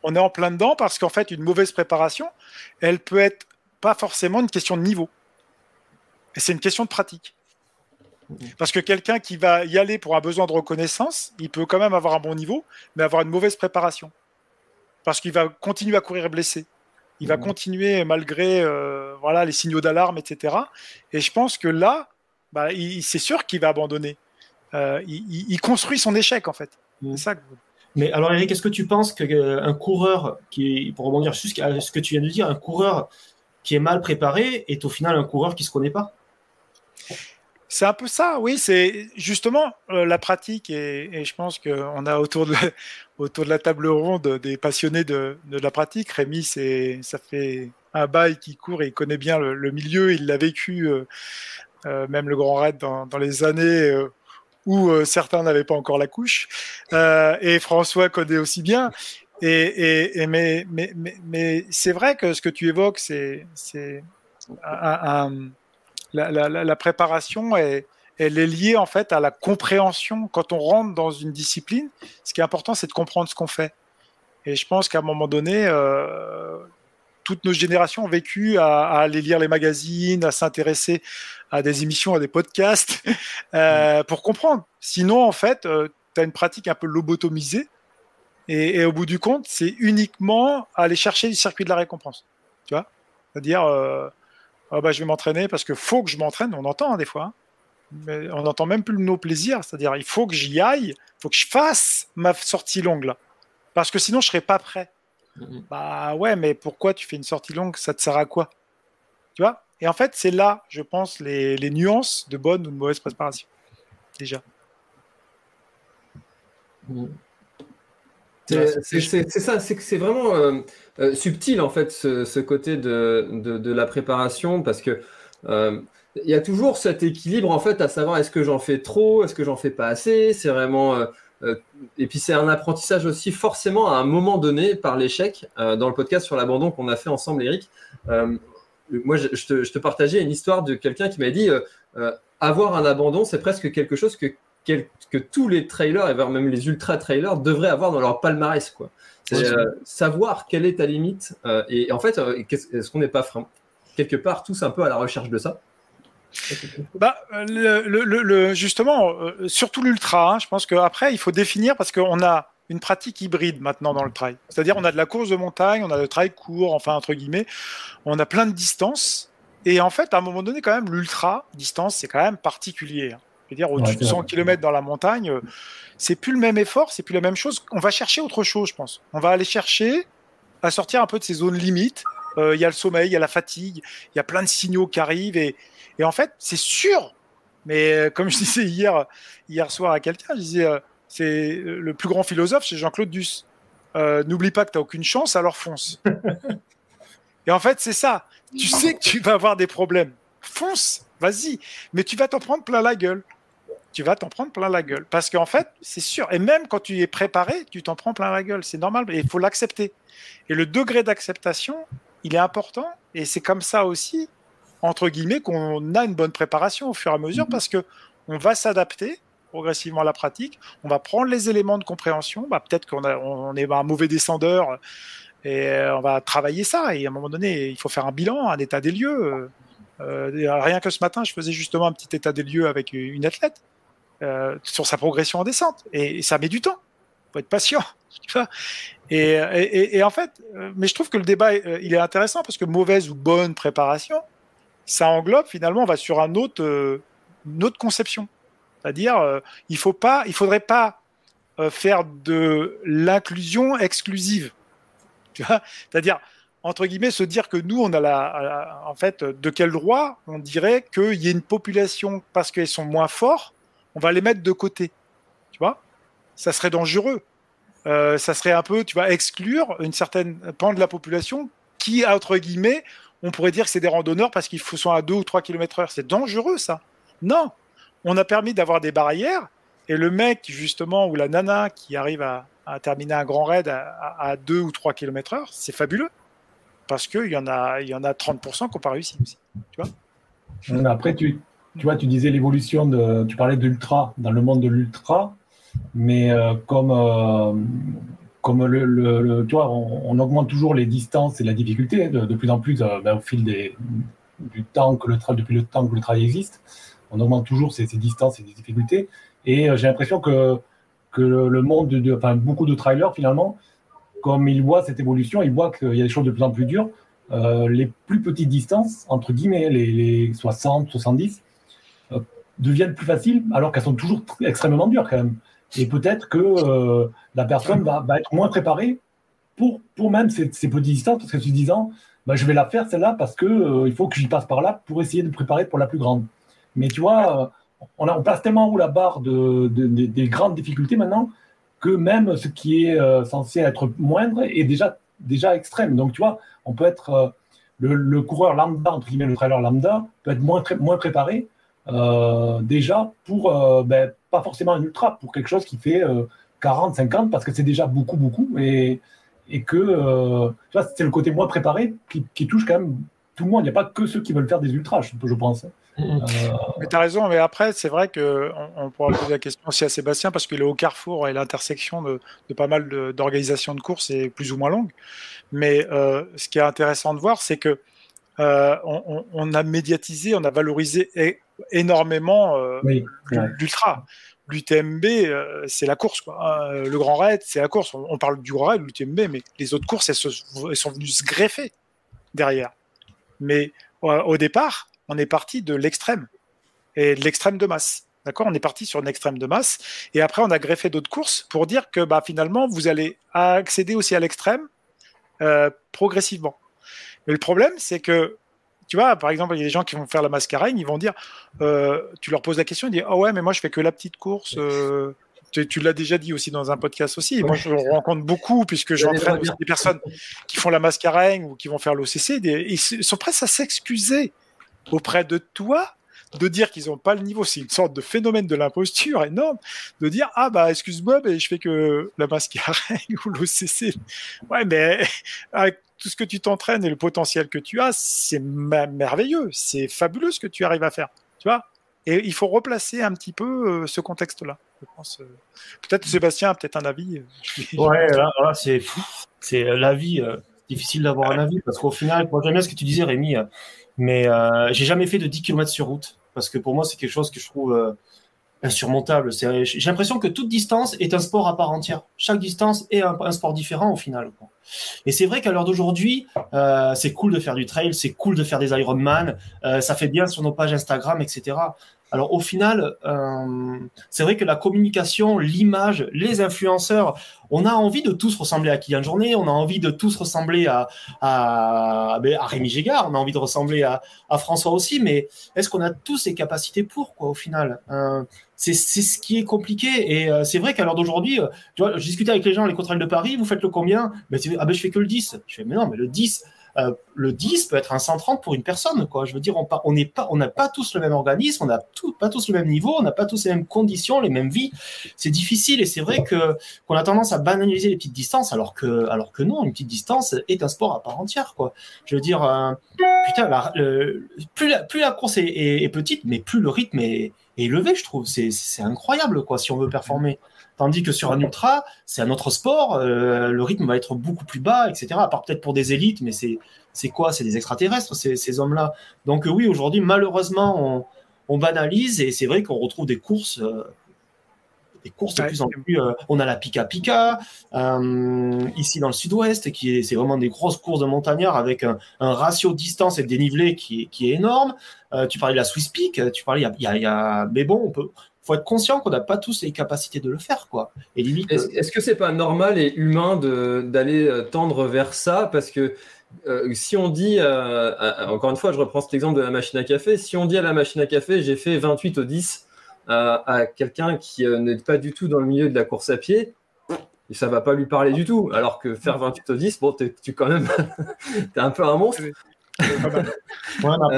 F: On est en plein dedans parce qu'en fait, une mauvaise préparation, elle peut être pas forcément une question de niveau. Et c'est une question de pratique. Parce que quelqu'un qui va y aller pour un besoin de reconnaissance, il peut quand même avoir un bon niveau, mais avoir une mauvaise préparation. Parce qu'il va continuer à courir blessé. Il va mmh. continuer malgré euh, voilà, les signaux d'alarme, etc. Et je pense que là, bah, c'est sûr qu'il va abandonner. Euh, il, construit son échec, en fait. Mmh.
D: Mais alors, Eric, est-ce que tu penses qu'un coureur, qui, pour rebondir sur ce que tu viens de dire, un coureur qui est mal préparé est au final un coureur qui se connaît pas.
F: C'est un peu ça, oui. C'est justement euh, la pratique et, je pense qu'on a autour de, *laughs* autour de la table ronde des passionnés de, de la pratique. Rémi, c'est ça fait un bail qui court et il connaît bien le, milieu. Il l'a vécu, euh, euh, même le Grand Raid dans, dans les années où certains n'avaient pas encore la couche. et François connaît aussi bien. Et, mais, c'est vrai que ce que tu évoques, c'est la, préparation est, elle est liée en fait à la compréhension. Quand on rentre dans une discipline, ce qui est important, c'est de comprendre ce qu'on fait. Et je pense qu'à un moment donné, euh, toutes nos générations ont vécu à, aller lire les magazines, à s'intéresser à des émissions, à des podcasts, *laughs* euh, pour comprendre. Sinon, en fait, euh, tu as une pratique un peu lobotomisée. Et, au bout du compte, c'est uniquement aller chercher le circuit de la récompense. Tu vois? C'est-à-dire, ah bah, je vais m'entraîner parce que faut que je m'entraîne. On entend hein, des fois, hein. mais on n'entend même plus nos plaisirs. C'est-à-dire, il faut que j'y aille, il faut que je fasse ma sortie longue là, parce que sinon je serai pas prêt. Mm-hmm. Bah ouais, mais pourquoi tu fais une sortie longue? Ça te sert à quoi? Tu vois? Et en fait, c'est là, je pense, les, les nuances de bonne ou de mauvaise préparation. Déjà.
C: Mm. C'est ça, c'est que c'est vraiment euh, euh, subtil en fait ce, côté de, de, la préparation parce que euh, il y a toujours cet équilibre en fait à savoir est-ce que j'en fais trop, est-ce que j'en fais pas assez? C'est vraiment et puis c'est un apprentissage aussi forcément à un moment donné par l'échec. dans le podcast sur l'abandon qu'on a fait ensemble, Eric, moi je, te, je, te, partageais une histoire de quelqu'un qui m'a dit avoir un abandon, c'est presque quelque chose que que tous les trailers, et même les ultra trailers, devraient avoir dans leur palmarès. Quoi. C'est euh, savoir quelle est ta limite. Euh, et, en fait, euh, est-ce qu'on n'est pas quelque part tous un peu à la recherche de ça?
F: Bah, le, justement, surtout l'ultra, hein, je pense qu'après, il faut définir parce qu'on a une pratique hybride maintenant dans le trail. C'est-à-dire, on a de la course de montagne, on a le trail court, enfin, entre guillemets, on a plein de distances. Et en fait, à un moment donné, quand même, l'ultra distance, c'est quand même particulier. Hein dire, au-dessus de 100 km dans la montagne, euh, c'est plus le même effort, c'est plus la même chose. On va chercher autre chose, je pense. On va aller chercher à sortir un peu de ces zones limites. Euh, il y a le sommeil, il y a la fatigue, il y a plein de signaux qui arrivent. Et, en fait, c'est sûr. Mais euh, comme je disais hier, hier soir à quelqu'un, je disais, c'est le plus grand philosophe, c'est Jean-Claude Duss. N'oublie pas que tu n'as aucune chance, alors fonce. *laughs* et en fait, c'est ça. Tu sais que tu vas avoir des problèmes. Fonce, vas-y. Mais tu vas t'en prendre plein la gueule tu vas t'en prendre plein la gueule. Parce qu'en fait, c'est sûr, et même quand tu es préparé, tu t'en prends plein la gueule. C'est normal, mais il faut l'accepter. Et le degré d'acceptation, il est important. Et c'est comme ça aussi, entre guillemets, qu'on a une bonne préparation au fur et à mesure, parce que on va s'adapter progressivement à la pratique. On va prendre les éléments de compréhension. Bah, Peut-être qu'on on est un mauvais descendeur et on va travailler ça. Et à un moment donné, il faut faire un bilan, un état des lieux. Euh, rien que ce matin, je faisais justement un petit état des lieux avec une athlète. Euh, sur sa progression en descente. Et, ça met du temps. Il faut être patient. *laughs* Et, en fait, euh, mais je trouve que le débat, euh, il est intéressant parce que mauvaise ou bonne préparation, ça englobe finalement, on va sur un une autre conception. C'est-à-dire, il faut pas, il faudrait pas faire de l'inclusion exclusive. Tu vois? C'est-à-dire, entre guillemets, se dire que nous, on a la, en fait, de quel droit on dirait qu'il y ait une population parce qu'elles sont moins forts on va les mettre de côté. Tu vois? Ça serait dangereux. Euh, ça serait un peu, tu vas exclure une certaine pan de la population qui, entre guillemets, on pourrait dire que c'est des randonneurs parce qu'ils sont à 2 ou 3 km heure. C'est dangereux, ça. Non. On a permis d'avoir des barrières et le mec, justement, ou la nana qui arrive à, terminer un grand raid à, 2 ou 3 km heure, c'est fabuleux. Parce qu'il y, en a, y en a 30% qui n'ont pas réussi aussi. Tu
E: vois Après, tu, tu vois, tu disais l'évolution de, tu parlais de l'ultra, dans le monde de l'ultra, mais euh, comme, euh, comme le, tu vois, on, augmente toujours les distances et la difficulté de, plus en plus euh, ben, au fil des, du temps que le depuis le temps que le travail existe, on augmente toujours ces, ces distances et ces difficultés. Et j'ai l'impression que, que le monde, de, enfin, beaucoup de trailers finalement, comme ils voient cette évolution, ils voient qu'il y a des choses de plus en plus dures. les plus petites distances, entre guillemets, les, les 60, 70, deviennent plus faciles alors qu'elles sont toujours extrêmement dures quand même. Et peut-être que euh, la personne va, être moins préparée pour, pour même ces, petites distances, parce que se disant, bah, je vais la faire celle-là parce que euh, il faut que j'y passe par là pour essayer de préparer pour la plus grande. Mais tu vois, euh, on, a, tellement haut la barre de, de- de- des grandes difficultés maintenant que même ce qui est euh, censé être moindre est déjà, déjà extrême. Donc tu vois, on peut être euh, le, coureur lambda, entre guillemets, le trailer lambda, peut être moins, moins préparé euh, déjà pour, ben, pas forcément un ultra, pour quelque chose qui fait euh, 40, 50, parce que c'est déjà beaucoup, beaucoup. Et, et que tu vois, c'est le côté moins préparé qui, touche quand même tout le monde. Il n'y a pas que ceux qui veulent faire des ultras, je pense. Euh,
F: Mais tu as raison, mais après, c'est vrai qu'on on pourra poser la question aussi à Sébastien parce qu'il est au carrefour et l'intersection de, de pas mal d'organisations de, courses est plus ou moins longue. Mais euh, ce qui est intéressant de voir, c'est que euh, on, a médiatisé, on a valorisé énormément euh,
E: oui,
F: l'ultra. L'UTMB, c'est la course. Quoi. Euh, le Grand Raid, c'est la course. On, parle du Grand Raid, de l'UTMB, mais les autres courses, elles, se- elles sont venues se greffer derrière. Mais au départ, on est parti de l'extrême et de l'extrême de masse. D'accord? On est parti sur une extrême de masse. Et après, on a greffé d'autres courses pour dire que bah, finalement, vous allez accéder aussi à l'extrême euh, progressivement. Mais le problème, c'est que, tu vois, par exemple, il y a des gens qui vont faire la mascarène, ils vont dire, euh, tu leur poses la question, ils disent, ah ouais, mais moi, je fais que la petite course. euh, tu, tu l'as déjà dit aussi dans un podcast aussi. Moi, je rencontre beaucoup, puisque j'entraîne des personnes qui font la mascarène ou qui vont faire l'OCC. Ils sont prêts à s'excuser auprès de toi de dire qu'ils n'ont pas le niveau, c'est une sorte de phénomène de l'imposture énorme, de dire ah bah excuse-moi, mais je fais que la mascarène *laughs* ou l'OCC. Ouais, mais *laughs* avec tout ce que tu t'entraînes et le potentiel que tu as, c'est merveilleux, c'est fabuleux ce que tu arrives à faire, tu vois. Et il faut replacer un petit peu euh, ce contexte-là. Je pense. euh, Peut-être Sébastien a peut-être un avis. euh, *laughs*
D: Ouais, là, là, c'est c'est la vie. euh, difficile d'avoir un avis parce qu'au final, j'aime bien ce que tu disais, Rémi, mais euh, j'ai jamais fait de 10 km sur route parce que pour moi c'est quelque chose que je trouve euh, insurmontable. J'ai l'impression que toute distance est un sport à part entière. Chaque distance est un, sport différent au final. Et c'est vrai qu'à l'heure d'aujourd'hui, euh, c'est cool de faire du trail, c'est cool de faire des Ironman, euh, ça fait bien sur nos pages Instagram, etc. Alors au final, euh, c'est vrai que la communication, l'image, les influenceurs, on a envie de tous ressembler à Kylian Jornet, on a envie de tous ressembler à, à, ben, à Rémi Gégard, on a envie de ressembler à, à François aussi, mais est-ce qu'on a tous les capacités pour, quoi, au final Euh, c'est, ce qui est compliqué. Et euh, c'est vrai qu'à l'heure d'aujourd'hui, euh, tu vois, je discutais avec les gens, les contrôles de Paris, vous faites le combien? Ben, Ah ben je fais que le 10. Je fais, mais non, mais le 10, euh, le 10 peut être un 130 pour une personne, quoi. Je veux dire, on n'est pas, on n'a pas tous le même organisme, on n'a pas tous le même niveau, on n'a pas tous les mêmes conditions, les mêmes vies. C'est difficile et c'est vrai que qu'on a tendance à banaliser les petites distances, alors que, alors que non, une petite distance est un sport à part entière, quoi. Je veux dire, euh, putain, le- plus la, plus la course est, est- petite, mais plus le rythme est, est élevé, je trouve. C'est incroyable, quoi, si on veut performer. Tandis que sur un ultra, c'est un autre sport, euh, le rythme va être beaucoup plus bas, etc. À part peut-être pour des élites, mais c'est, c'est quoi? C'est des extraterrestres, ces, ces hommes-là. Donc euh, oui, aujourd'hui, malheureusement, on, on banalise et c'est vrai qu'on retrouve des courses, euh, des courses de
F: Ouais.
D: plus en plus. on a la Pika Pika ici dans le Sud-Ouest, qui est, c'est vraiment des grosses courses de montagnards avec un, un ratio distance et dénivelé qui est, qui est énorme. Tu parlais de la Swiss Peak, tu parlais, il y a, il y a- il y a- mais bon, on peut. Faut être conscient qu'on n'a pas tous les capacités de le faire, quoi. Et limite,
C: Est-ce est-ce que c'est pas normal et humain de- d'aller euh, tendre vers ça? Parce que euh, si on dit, euh, à- encore une fois, je reprends cet exemple de la machine à café, si on dit à la machine à café, j'ai fait 28 au 10 euh, à quelqu'un qui euh, n'est pas du tout dans le milieu de la course à pied, ça va pas lui parler du tout. Alors que faire 28 au 10, bon, t'es- tu quand même, *laughs* t'es un peu un monstre.
D: Ouais,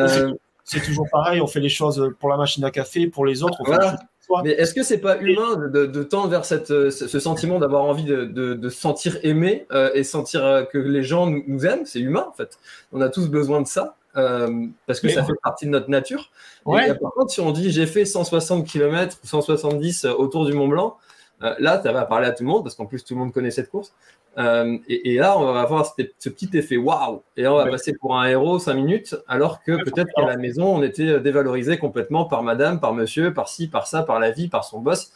D: c'est-
C: Euh,
D: c'est toujours pareil. On fait les choses pour la machine à café, pour les autres. On fait
C: Voilà.
D: Soi.
C: Mais est-ce que c'est pas humain de, tendre vers cette, euh, ce sentiment d'avoir envie de, de- de se sentir aimé euh, et sentir euh, que les gens nous, nous aiment? C'est humain en fait. On a tous besoin de ça euh, parce que
D: Mais-
C: ça fait partie de notre nature. Et,
D: Ouais.
C: par contre, si on dit j'ai fait 160 km ou 170 autour du Mont Blanc, euh, là, ça va parler à tout le monde parce qu'en plus tout le monde connaît cette course. Euh, et, et là, on va avoir ce, ce petit effet waouh. Et là, on va
D: Ouais.
C: passer pour un héros 5 minutes, alors que peut-être qu'à la maison, on était dévalorisé complètement par madame, par monsieur, par ci, par ça, par la vie, par son boss.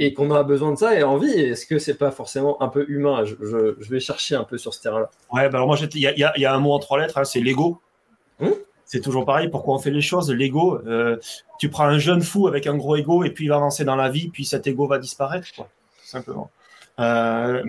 C: Et qu'on a besoin de ça et envie. Est-ce que c'est pas forcément un peu humain? Je, je- je vais chercher un peu sur ce terrain-là.
D: Ouais, bah alors moi, il y a, y y un mot en trois lettres, hein, c'est l'ego.
C: Hum
D: c'est toujours pareil. Pourquoi on fait les choses? L'ego. euh, tu prends un jeune fou avec un gros ego et puis il va avancer dans la vie, puis cet ego va disparaître, quoi, tout simplement. Euh,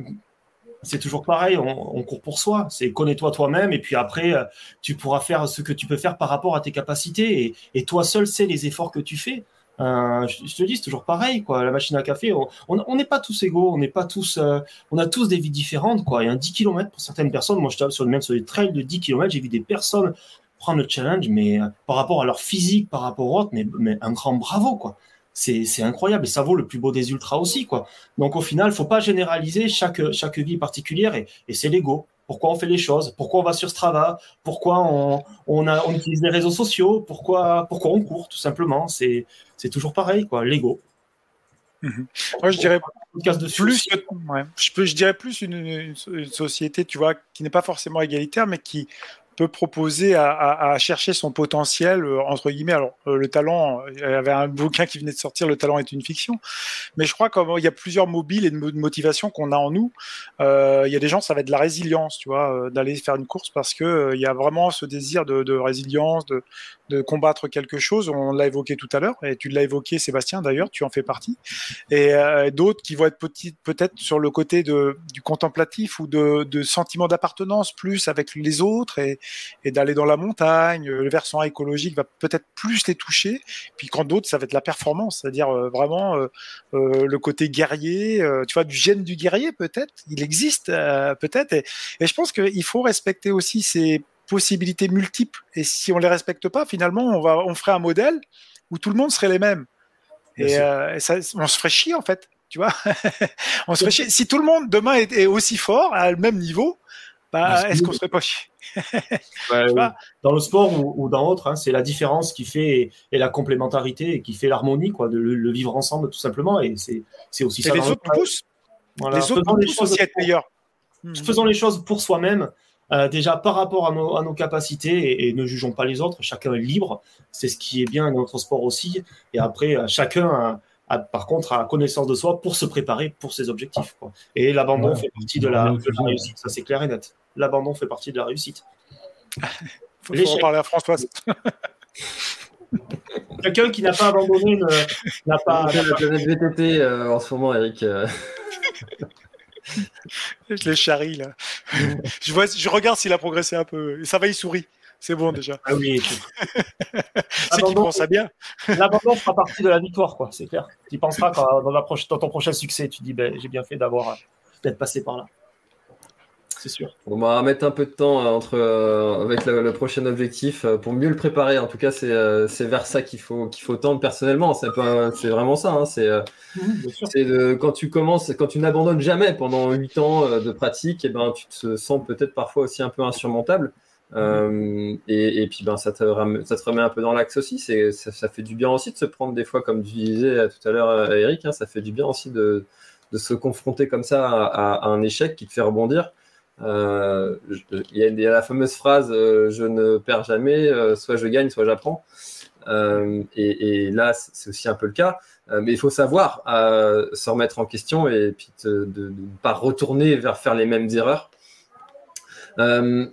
D: c'est toujours pareil, on, court pour soi. C'est connais-toi toi-même et puis après, euh, tu pourras faire ce que tu peux faire par rapport à tes capacités et, toi seul sais les efforts que tu fais. Euh, je, te dis, c'est toujours pareil, quoi. La machine à café, on n'est pas tous égaux, on n'est pas tous, euh, on a tous des vies différentes, quoi. A un 10 km pour certaines personnes. Moi, je tape sur le même sur des trails de 10 km, j'ai vu des personnes prendre le challenge, mais par rapport à leur physique, par rapport aux autres, mais, mais un grand bravo, quoi c'est incroyable et ça vaut le plus beau des ultras aussi quoi. Donc au final, faut pas généraliser chaque chaque vie particulière et, et c'est l'ego. Pourquoi on fait les choses? Pourquoi on va sur Strava? Pourquoi on, on, a, on utilise les réseaux sociaux? Pourquoi pourquoi on court tout simplement? C'est c'est toujours pareil quoi, l'ego.
F: Mhm. Moi, je dirais plus, je, peux, je dirais plus une, une, société, tu vois, qui n'est pas forcément égalitaire, mais qui peut proposer à, chercher son potentiel euh, entre guillemets. Alors euh, le talent, il y avait un bouquin qui venait de sortir, le talent est une fiction. Mais je crois qu'il y a plusieurs mobiles et de motivations qu'on a en nous. Euh, il y a des gens, ça va être de la résilience, tu vois, d'aller faire une course parce que il y a vraiment ce désir de, résilience, de, combattre quelque chose. On l'a évoqué tout à l'heure, et tu l'as évoqué, Sébastien, d'ailleurs, tu en fais partie. Et d'autres qui vont être peut-être sur le côté du contemplatif ou de, sentiment d'appartenance plus avec les autres et d'aller dans la montagne. Le versant écologique va peut-être plus les toucher. Puis quand d'autres, ça va être la performance, c'est-à-dire euh, vraiment euh, le côté guerrier, tu vois, du gène du guerrier peut-être. Il existe peut-être. Et, et je pense qu'il faut respecter aussi ces possibilités multiples. Et si on les respecte pas, finalement, on, va, on ferait un modèle où tout le monde serait les mêmes. Et, euh, ça, on se ferait chier, en fait. Tu vois *laughs* On se ferait chier. Si tout le monde demain est, aussi fort, à le même niveau, bah, est-ce qu'on serait *laughs* pas chier
D: Dans le sport ou, dans autre, hein, c'est la différence qui fait et, la complémentarité et qui fait l'harmonie, quoi, de le, vivre ensemble tout simplement. Et c'est aussi
F: ça. Les autres poussent. Les autres poussent aussi à être meilleurs.
D: Faisons les choses pour soi-même euh, déjà par rapport à nos, à nos capacités et, ne jugeons pas les autres, chacun est libre, c'est ce qui est bien dans notre sport aussi. Et après, euh, chacun a, par contre a connaissance de soi pour se préparer pour ses objectifs. Quoi. Et l'abandon fait partie de la, réussite, ça c'est clair et net. L'abandon fait partie de la réussite. *laughs*
F: faut, faut en parler à Françoise. *laughs*
D: Quelqu'un qui n'a pas abandonné n'a pas.
C: La planète VTT euh, en ce moment, Eric. *laughs*
F: je l'ai charrie là. je, vois, je regarde s'il a progressé un peu. Et ça va, il sourit. C'est bon déjà.
D: Ah oui. *laughs*
F: c'est qu'il pense à bien.
D: L'abandon fera partie de la victoire, quoi. C'est clair. Tu penseras quand, dans, la dans ton prochain succès, tu dis, ben, j'ai bien fait d'avoir d'être passé par là sûr.
C: On va mettre un peu de temps euh, entre, euh, avec le, prochain objectif euh, pour mieux le préparer. En tout cas, c'est vers ça qu'il faut, qu'il faut tendre personnellement. C'est vraiment ça. Hein. C'est quand tu commences, quand tu n'abandonnes jamais pendant 8 ans de pratique, et eh ben, tu te sens peut-être parfois aussi un peu insurmontable. Et, puis ben, ça, te remet, un peu dans l'axe aussi. Ça, fait du bien aussi de se prendre des fois, comme tu disais tout à l'heure, Eric, hein, ça fait du bien aussi de, se confronter comme ça à, un échec qui te fait rebondir. Euh, il y, a la fameuse phrase euh, je ne perds jamais, euh, soit je gagne, soit j'apprends. Et, là, c'est aussi un peu le cas. mais il faut savoir se remettre en question et puis de ne pas retourner vers faire les mêmes erreurs.
F: Euh,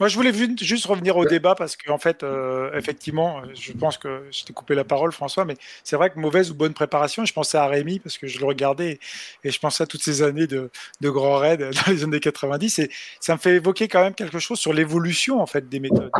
F: Moi, je voulais juste revenir au débat parce qu'en en fait, euh, effectivement, je pense que je t'ai coupé la parole, François, mais c'est vrai que mauvaise ou bonne préparation, je pensais à Rémi parce que je le regardais et je pensais à toutes ces années de, de grands raids *laughs* dans les années 90 et ça me fait évoquer quand même quelque chose sur l'évolution en fait des méthodes.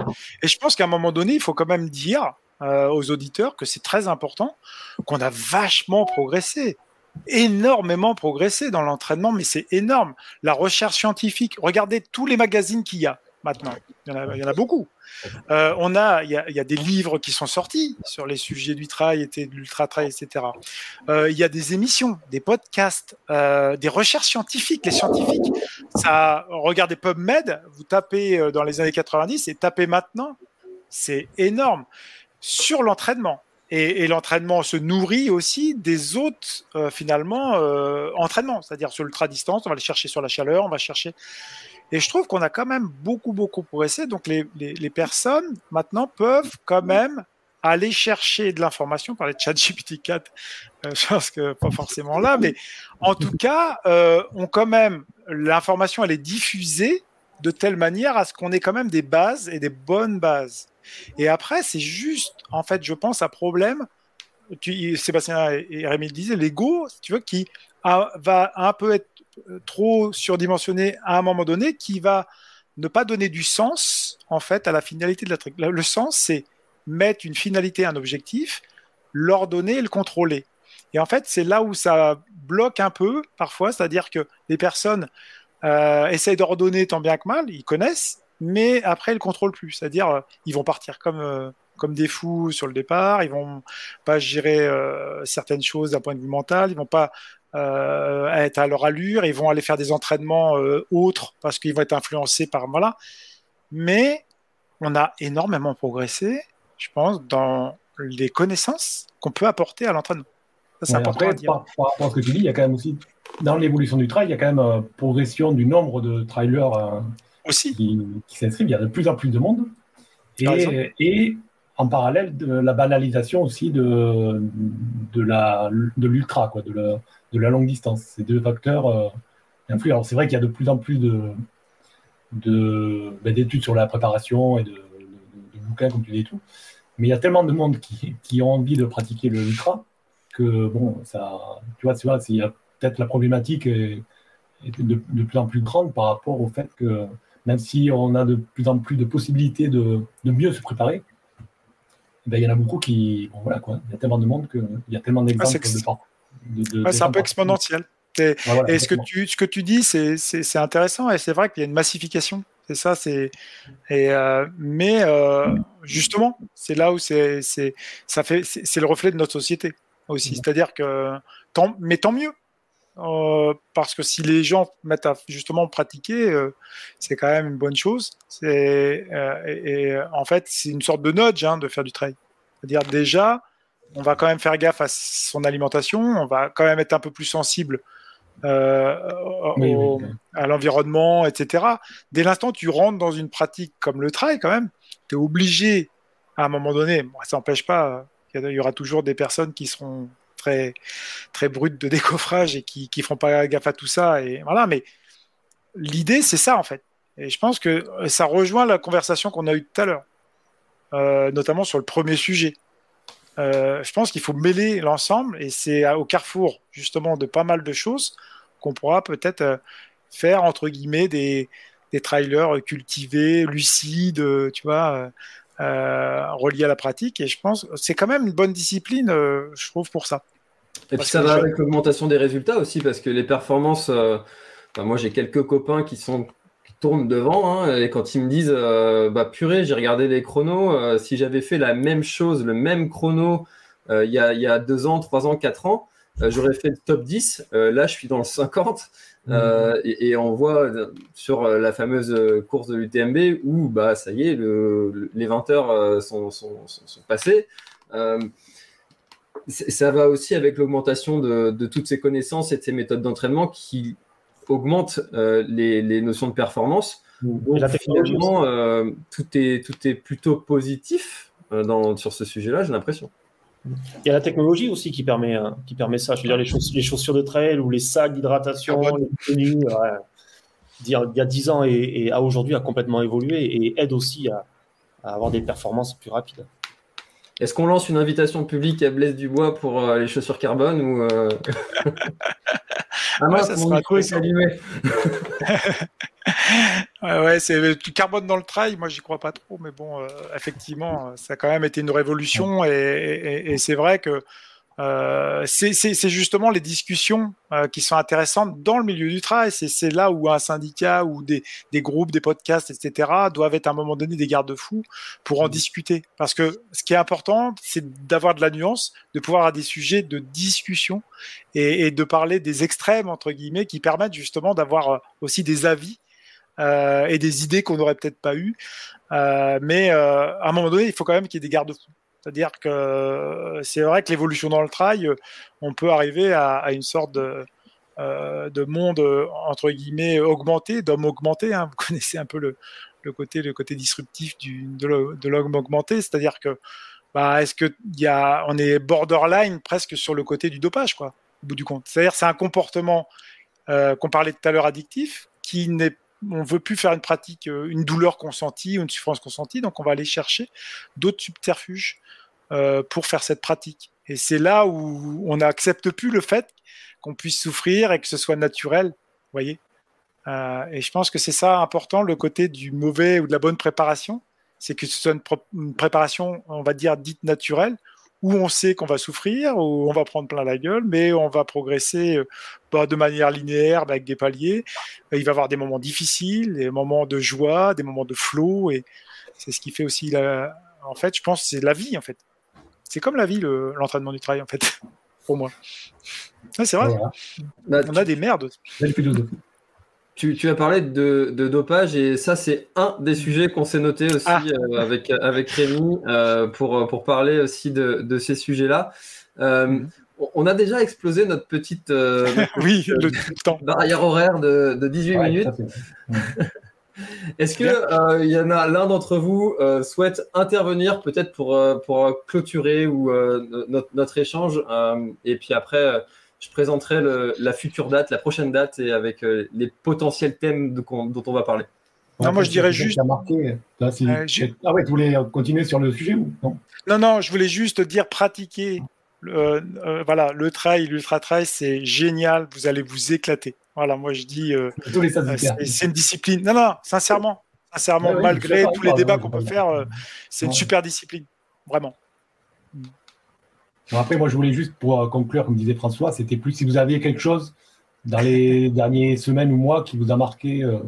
F: Et je pense qu'à un moment donné, il faut quand même dire euh, aux auditeurs que c'est très important, qu'on a vachement progressé énormément progressé dans l'entraînement, mais c'est énorme. La recherche scientifique, regardez tous les magazines qu'il y a maintenant. Il y en a, beaucoup. Euh, on a, il y a, des livres qui sont sortis sur les sujets du trail et de l'ultra trail, etc. Euh, il y a des émissions, des podcasts, euh, des recherches scientifiques. Les scientifiques, ça, regardez PubMed, vous tapez dans les années 90 et tapez maintenant, c'est énorme sur l'entraînement. Et, l'entraînement se nourrit aussi des autres, euh, finalement, euh, entraînements. C'est-à-dire sur l'ultra-distance, on va le chercher sur la chaleur, on va chercher. Et je trouve qu'on a quand même beaucoup, beaucoup progressé. Donc les, les, personnes, maintenant, peuvent quand même aller chercher de l'information par les chat GPT-4. Euh, *laughs* je pense que pas forcément là, mais en tout cas, euh, on quand même, l'information, elle est diffusée de telle manière à ce qu'on ait quand même des bases et des bonnes bases. Et après, c'est juste, en fait, je pense, un problème. Tu, Sébastien et Rémi le disaient, l'ego, tu veux, qui va un peu être trop surdimensionné à un moment donné qui va ne pas donner du sens en fait à la finalité de la truc. Le sens, c'est mettre une finalité, un objectif, l'ordonner et le contrôler. Et en fait, c'est là où ça bloque un peu parfois, c'est-à-dire que les personnes euh, essayent d'ordonner tant bien que mal, ils connaissent, mais après ils ne contrôlent plus. C'est-à-dire, euh, ils vont partir comme, euh, comme des fous sur le départ, ils vont pas gérer euh, certaines choses d'un point de vue mental, ils vont pas être à leur allure, ils vont aller faire des entraînements autres parce qu'ils vont être influencés par voilà. Mais on a énormément progressé, je pense, dans les connaissances qu'on peut apporter à l'entraînement.
E: Ça, c'est important après, à dire. Par, par, rapport à ce que tu dis, il y a quand même aussi, dans l'évolution du trail, il y a quand même une progression du nombre de trailers euh,
F: aussi.
E: qui, qui s'inscrivent. Il y a de plus en plus de monde. Et, et, en parallèle de la banalisation aussi de, de la de l'ultra quoi de la, de la longue distance ces deux facteurs euh, influent alors c'est vrai qu'il y a de plus en plus de de ben, d'études sur la préparation et de, de, de, bouquins comme tu dis et tout mais il y a tellement de monde qui, qui ont envie de pratiquer le ultra que bon ça tu vois tu vois il y a peut-être la problématique est, est de, de, plus en plus grande par rapport au fait que même si on a de plus en plus de possibilités de, de mieux se préparer ben, il y en a beaucoup qui. Bon, voilà, quoi. Il y a tellement de monde qu'il y a tellement d'exemples
F: ah,
E: de temps.
F: C'est un peu exponentiel. Et, ah, voilà, et ce que, tu, ce que tu dis, c'est, intéressant et c'est vrai qu'il y a une massification. C'est ça, c'est. Euh, mais euh, justement, c'est là où c'est, c'est, ça fait, c'est, c'est le reflet de notre société aussi. C'est-à-dire que. Tant, mais tant mieux. Euh, parce que si les gens mettent à justement pratiquer, euh, c'est quand même une bonne chose. C'est, euh, et, et, en fait, c'est une sorte de nudge hein, de faire du trail. C'est-à-dire déjà, on va quand même faire gaffe à son alimentation, on va quand même être un peu plus sensible oui, au, oui, oui. à l'environnement, etc. Dès l'instant tu rentres dans une pratique comme le trail, quand même, tu es obligé à un moment donné, bon, ça n'empêche pas, il y aura toujours des personnes qui seront très, brutes de décoffrage et qui ne feront pas gaffe à tout ça. Et voilà, mais l'idée, c'est ça, en fait. Et je pense que ça rejoint la conversation qu'on a eue tout à l'heure, euh, notamment sur le premier sujet. Euh, je pense qu'il faut mêler l'ensemble et c'est au carrefour, justement, de pas mal de choses qu'on pourra peut-être euh, faire, entre guillemets, des, des trailers cultivés, lucides, tu vois, reliés à la pratique. Et je pense c'est quand même une bonne discipline, je trouve, pour ça.
C: Et puis ça va avec l'augmentation des résultats aussi, parce que les performances, euh, moi j'ai quelques copains qui sont qui tournent devant, hein, et quand ils me disent, euh, bah purée, j'ai regardé les chronos, euh, si j'avais fait la même chose, le même chrono, il y, a, y a deux ans, trois ans, quatre ans, j'aurais fait le top 10. là, je suis dans le 50. Mmh. Et, et, on voit sur la fameuse course de l'UTMB où, bah, ça y est, le, le, les 20 heures sont, sont, sont, sont passées ça va aussi avec l'augmentation de, de, toutes ces connaissances et de ces méthodes d'entraînement qui augmentent euh, les, les, notions de performance. Donc, finalement, euh, tout, est, tout est plutôt positif euh, dans, sur ce sujet-là, j'ai l'impression.
D: Il y a la technologie aussi qui permet, qui permet ça. Je veux dire, les, chaussures, les chaussures de trail ou les sacs d'hydratation, ah, les tenues, ouais, il y a 10 ans et, et à aujourd'hui a complètement évolué et aide aussi à, à avoir des performances plus rapides.
C: Est-ce qu'on lance une invitation publique à Blaise Dubois pour euh, les chaussures carbone ou euh... *laughs*
F: Ah moi, ouais, mon micro est allumé. *laughs* ouais, ouais c'est carbone dans le trail. Moi, j'y crois pas trop, mais bon, euh, effectivement, ça a quand même été une révolution et, et, et c'est vrai que euh, c'est justement les discussions euh, qui sont intéressantes dans le milieu du travail. C'est là où un syndicat ou des, des, groupes, des podcasts, etc., doivent être à un moment donné des garde-fous pour en mmh. discuter. Parce que ce qui est important, c'est d'avoir de la nuance, de pouvoir avoir des sujets de discussion et, et, de parler des extrêmes, entre guillemets, qui permettent justement d'avoir euh, aussi des avis euh, et des idées qu'on n'aurait peut-être pas eues. Euh, mais à un moment donné, il faut quand même qu'il y ait des garde-fous. C'est-à-dire que euh, c'est vrai que l'évolution dans le trail, on peut arriver à, une sorte de, euh, de monde entre guillemets augmenté, d'homme augmenté. Hein. Vous *laughs* connaissez un peu le, côté, le côté disruptif du, de l'homme augmenté, c'est-à-dire que bah, est-ce que y a, on est borderline presque sur le côté du dopage, quoi, au bout du compte. C'est-à-dire c'est un comportement euh, qu'on parlait tout à l'heure addictif qui n'est on veut plus faire une pratique, euh, une douleur consentie ou une souffrance consentie, donc on va aller chercher d'autres subterfuges euh, pour faire cette pratique. Et c'est là où on n'accepte plus le fait qu'on puisse souffrir et que ce soit naturel voyez Et je pense que c'est ça important, le côté du mauvais ou de la bonne préparation. C'est que ce soit une, préparation, on va dire, dite naturelle, où on sait qu'on va souffrir, où on va prendre plein la gueule, mais on va progresser pas de manière linéaire, avec des paliers. Il va y avoir des moments difficiles, des moments de joie, des moments de flow, et c'est ce qui fait aussi la... En fait, je pense que c'est la vie, en fait. C'est comme la vie, l'entraînement du travail, en fait, *laughs* pour moi. c'est vrai. Bah, on a des merdes.
C: Tu, tu, as parlé de, dopage et ça, c'est un des sujets qu'on s'est noté aussi ah. euh, avec, avec Rémi euh, pour, pour parler aussi de, de ces sujets-là. Euh, mhm. on a déjà explosé notre petite, *laughs*
F: oui, le temps.
C: barrière horaire de, de 18 minutes. *laughs* Est-ce qu'il il y en a l'un d'entre vous souhaite intervenir peut-être pour, pour clôturer ou, notre, notre, échange et puis après je présenterai la future date, la prochaine date et avec euh, les potentiels thèmes dont on va parler.
F: Non, moi je dirais juste.
E: Marqué. Ah ouais, tu voulais continuer sur le sujet ou non?
F: Non, non, je voulais juste dire pratiquer. Euh, euh, voilà, le trail, l'ultra trail, c'est génial. Vous allez vous éclater. Voilà, moi je dis, c'est une discipline. Non, non, sincèrement, sincèrement, malgré tous les débats qu'on peut faire, c'est une super discipline, vraiment
E: après, moi, je voulais juste, pour euh, conclure, comme disait François, c'était plus si vous aviez quelque chose dans les *laughs* dernières semaines ou mois qui vous a marqué, euh,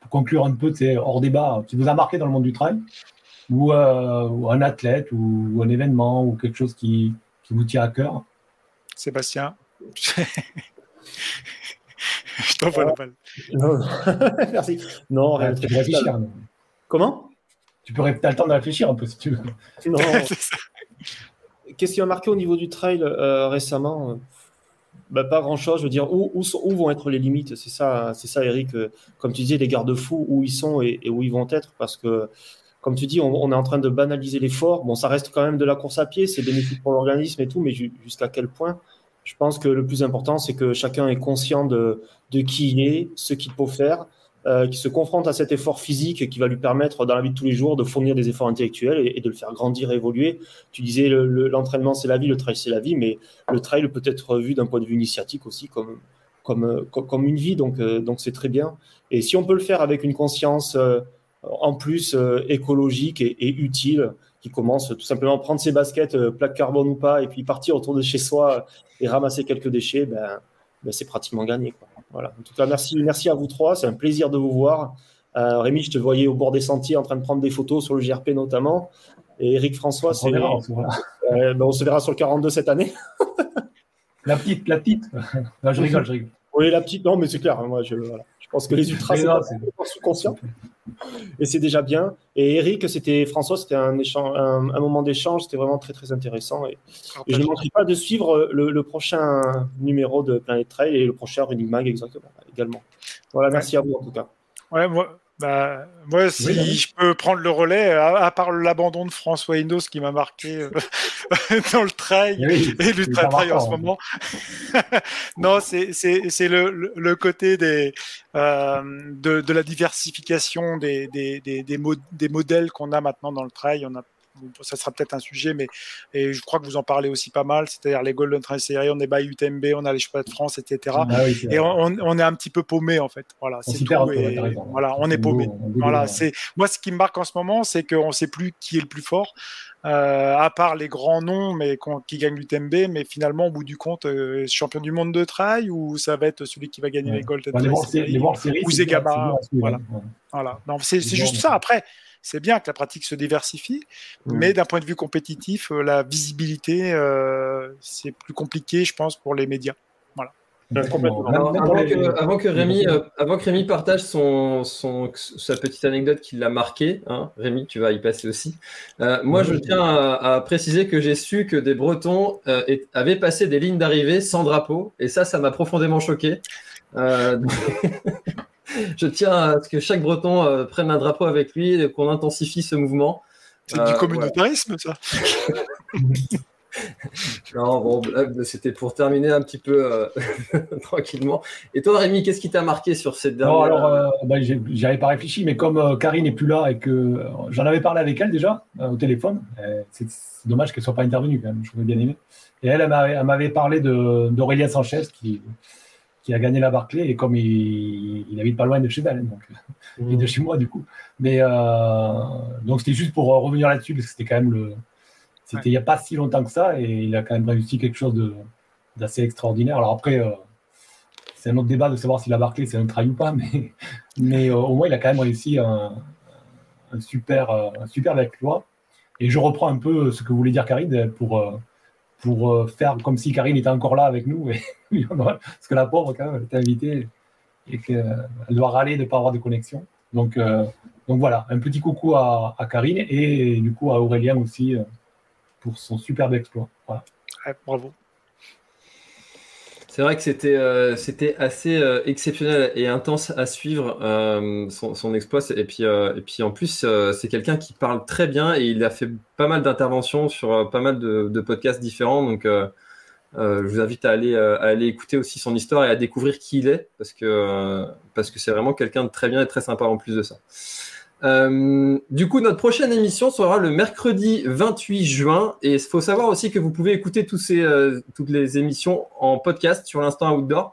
E: pour conclure un peu, c'est hors débat, qui vous a marqué dans le monde du trail, ou, euh, un athlète, ou, un événement, ou quelque chose qui, vous tient à cœur.
F: Sébastien. *laughs* je t'envoie la balle.
D: Non. *laughs* Merci. Non,
E: tu peux réfléchir.
D: Comment?
E: Tu peux, as le temps de réfléchir un peu si tu veux. Non.
D: Qu'est-ce qui m'a marqué au niveau du trail euh, récemment? Bah, Pas grand-chose. Je veux dire, où, où, vont être les limites? C'est ça, c'est ça, Eric. Euh, comme tu disais, les garde-fous, où ils sont et, où ils vont être. Parce que, comme tu dis, on, est en train de banaliser l'effort. Bon, ça reste quand même de la course à pied, c'est bénéfique pour l'organisme et tout, mais jusqu'à quel point? Je pense que le plus important, c'est que chacun est conscient de, qui il est, ce qu'il peut faire qui se confronte à cet effort physique qui va lui permettre dans la vie de tous les jours de fournir des efforts intellectuels et, de le faire grandir, évoluer. Tu disais l'entraînement c'est la vie, le trail c'est la vie, mais le trail peut être vu d'un point de vue initiatique aussi comme, comme, comme, une vie, donc euh, donc c'est très bien. Et si on peut le faire avec une conscience euh, en plus écologique et, utile, qui commence tout simplement à prendre ses baskets, plaque carbone ou pas, et puis partir autour de chez soi et ramasser quelques déchets, ben, ben c'est pratiquement gagné. Voilà. En tout cas, merci, merci à vous trois. C'est un plaisir de vous voir. Euh, Rémi, je te voyais au bord des sentiers en train de prendre des photos sur le GRP notamment. Et Eric François, c'est. Euh, ben, on, se verra sur le 42 cette année.
E: la petite, la petite. *laughs* je rigole, je rigole.
D: Oui, la petite, non, mais c'est clair. Moi, je, voilà. je pense que les ultras, c'est sous-conscient. Et c'est déjà bien. Et Eric, c'était François, c'était un, un, moment d'échange, c'était vraiment très très intéressant. Et, je ne manquerai pas de suivre le, prochain numéro de Planet Trail et le prochain Running Mag exactement également. Voilà, merci à vous en tout cas.
F: Ouais, moi, bah, moi, si je peux prendre le relais, à, part l'abandon de François Indos qui m'a marqué euh, *laughs* dans le trail et le trail en ce moment. *laughs* non, c'est le, le, côté des, euh, de, de, la diversification des, des, des, des, des modèles qu'on a maintenant dans le trail. On a ça sera peut-être un sujet, mais et je crois que vous en parlez aussi pas mal, c'est-à-dire les Golden Trail Series, on est by UTMB, on a les championnats de France, etc. Ah et on, est un petit peu paumé en fait. Voilà, c'est tout. voilà, on est paumé. Voilà, c'est moi ce qui me marque en ce moment, c'est qu'on ne sait plus qui est le plus fort. Euh, à part les grands noms mais qui gagnent l'UTMB, mais finalement, au bout du compte, euh, champion du monde de trail ou ça va être celui qui va gagner les Golden Trail
E: Series,
F: ou Zegama. Voilà. voilà. C'est juste ça. Après, c'est bien que la pratique se diversifie, mmh. mais d'un point de vue compétitif, euh, la visibilité, euh, c'est plus compliqué, je pense, pour les médias. Voilà.
C: avant, que, Rémi, euh, avant que Rémi partage son, son, sa petite anecdote qui l'a marqué, hein, Rémi, tu vas y passer aussi. moi, je tiens à, préciser que j'ai su que des Bretons avaient passé des lignes d'arrivée sans drapeau, et ça, ça m'a profondément choqué. *laughs* je tiens à ce que chaque Breton euh, prenne un drapeau avec lui et qu'on intensifie ce mouvement.
F: C'est du euh, communautarisme, ça? *laughs*
C: Non, bon, c'était pour terminer un petit peu euh, *laughs* tranquillement. Et toi, Rémi, qu'est-ce qui t'a marqué sur cette dernière
E: Non, alors, bah, j'y avais pas réfléchi, mais comme Karine n'est plus là et que j'en avais parlé avec elle déjà au téléphone, c'est dommage qu'elle soit pas intervenue quand même, je bien aimé. Et elle, elle m'avait parlé d'Aurélien Sanchez qui qui a gagné la Barclay et comme il, il habite pas loin de chez elle, donc et de chez moi du coup. Mais donc c'était juste pour revenir là-dessus parce que c'était quand même le, c'était il n'y a pas si longtemps que ça et il a quand même réussi quelque chose d'assez extraordinaire. Alors après, c'est un autre débat de savoir si la Barclay c'est un trail ou pas, *laughs* mais, mais au moins il a quand même réussi un, un super, un super exploit. Et je reprends un peu ce que voulait dire Karine pour, pour faire comme si Karine était encore là avec nous. *laughs* Parce que la pauvre, quand même, elle était invitée et qu'elle doit râler de ne pas avoir de connexion. Donc, donc voilà, un petit coucou à, Karine et du coup à Aurélien aussi pour son superbe exploit. Voilà.
F: bravo.
C: C'est vrai que c'était euh, c'était assez euh, exceptionnel et intense à suivre euh, son, exploit. Et puis, et puis en plus, c'est quelqu'un qui parle très bien et il a fait pas mal d'interventions sur pas mal de, de, podcasts différents. Donc, je vous invite à aller, à aller écouter aussi son histoire et à découvrir qui il est parce que parce que c'est vraiment quelqu'un de très bien et très sympa en plus de ça. Euh, du coup, notre prochaine émission sera le mercredi 28 juin. Et il faut savoir aussi que vous pouvez écouter tous ces, euh, toutes les émissions en podcast sur l'instant outdoor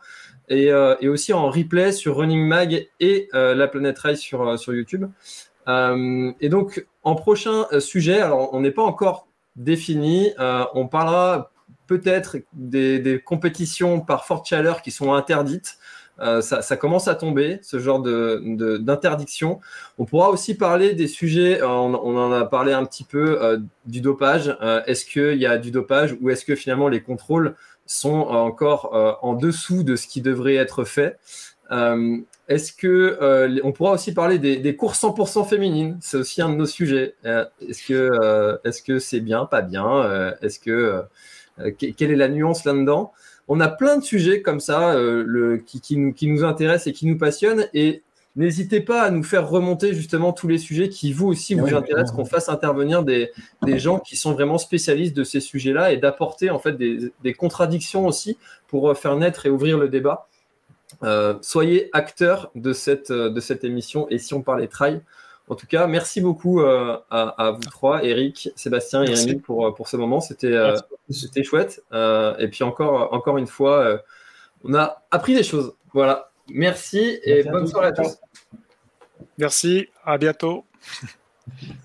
C: et, euh, et, aussi en replay sur Running Mag et euh, La Planète Race sur, sur YouTube. Euh, et donc, en prochain sujet, alors on n'est pas encore défini, on parlera peut-être des, des, compétitions par forte chaleur qui sont interdites. Euh, ça, commence à tomber, ce genre d'interdiction. De, on pourra aussi parler des sujets, euh, on, en a parlé un petit peu, euh, du dopage. Est-ce qu'il y a du dopage ou est-ce que finalement les contrôles sont encore en dessous de ce qui devrait être fait? Est-ce que on pourra aussi parler des, des courses 100% féminines C'est aussi un de nos sujets. est-ce que est-ce que c'est bien, pas bien? Est-ce que quelle est la nuance là-dedans? On a plein de sujets comme ça euh, le, qui, qui, nous, qui nous intéressent et qui nous passionnent. Et n'hésitez pas à nous faire remonter justement tous les sujets qui vous aussi vous intéressent, qu'on fasse intervenir des, des, gens qui sont vraiment spécialistes de ces sujets-là et d'apporter en fait des, des, contradictions aussi pour euh, faire naître et ouvrir le débat. Euh, soyez acteurs de cette, de cette émission et si on parlait trail, en tout cas, merci beaucoup euh, à, à, vous trois, Eric, Sébastien et Rémi, pour, pour ce moment. C'était euh, c'était chouette. Euh, et puis encore, encore une fois, euh, on a appris des choses. Voilà. Merci et merci bonne soirée à tous.
F: Merci, à bientôt. *laughs*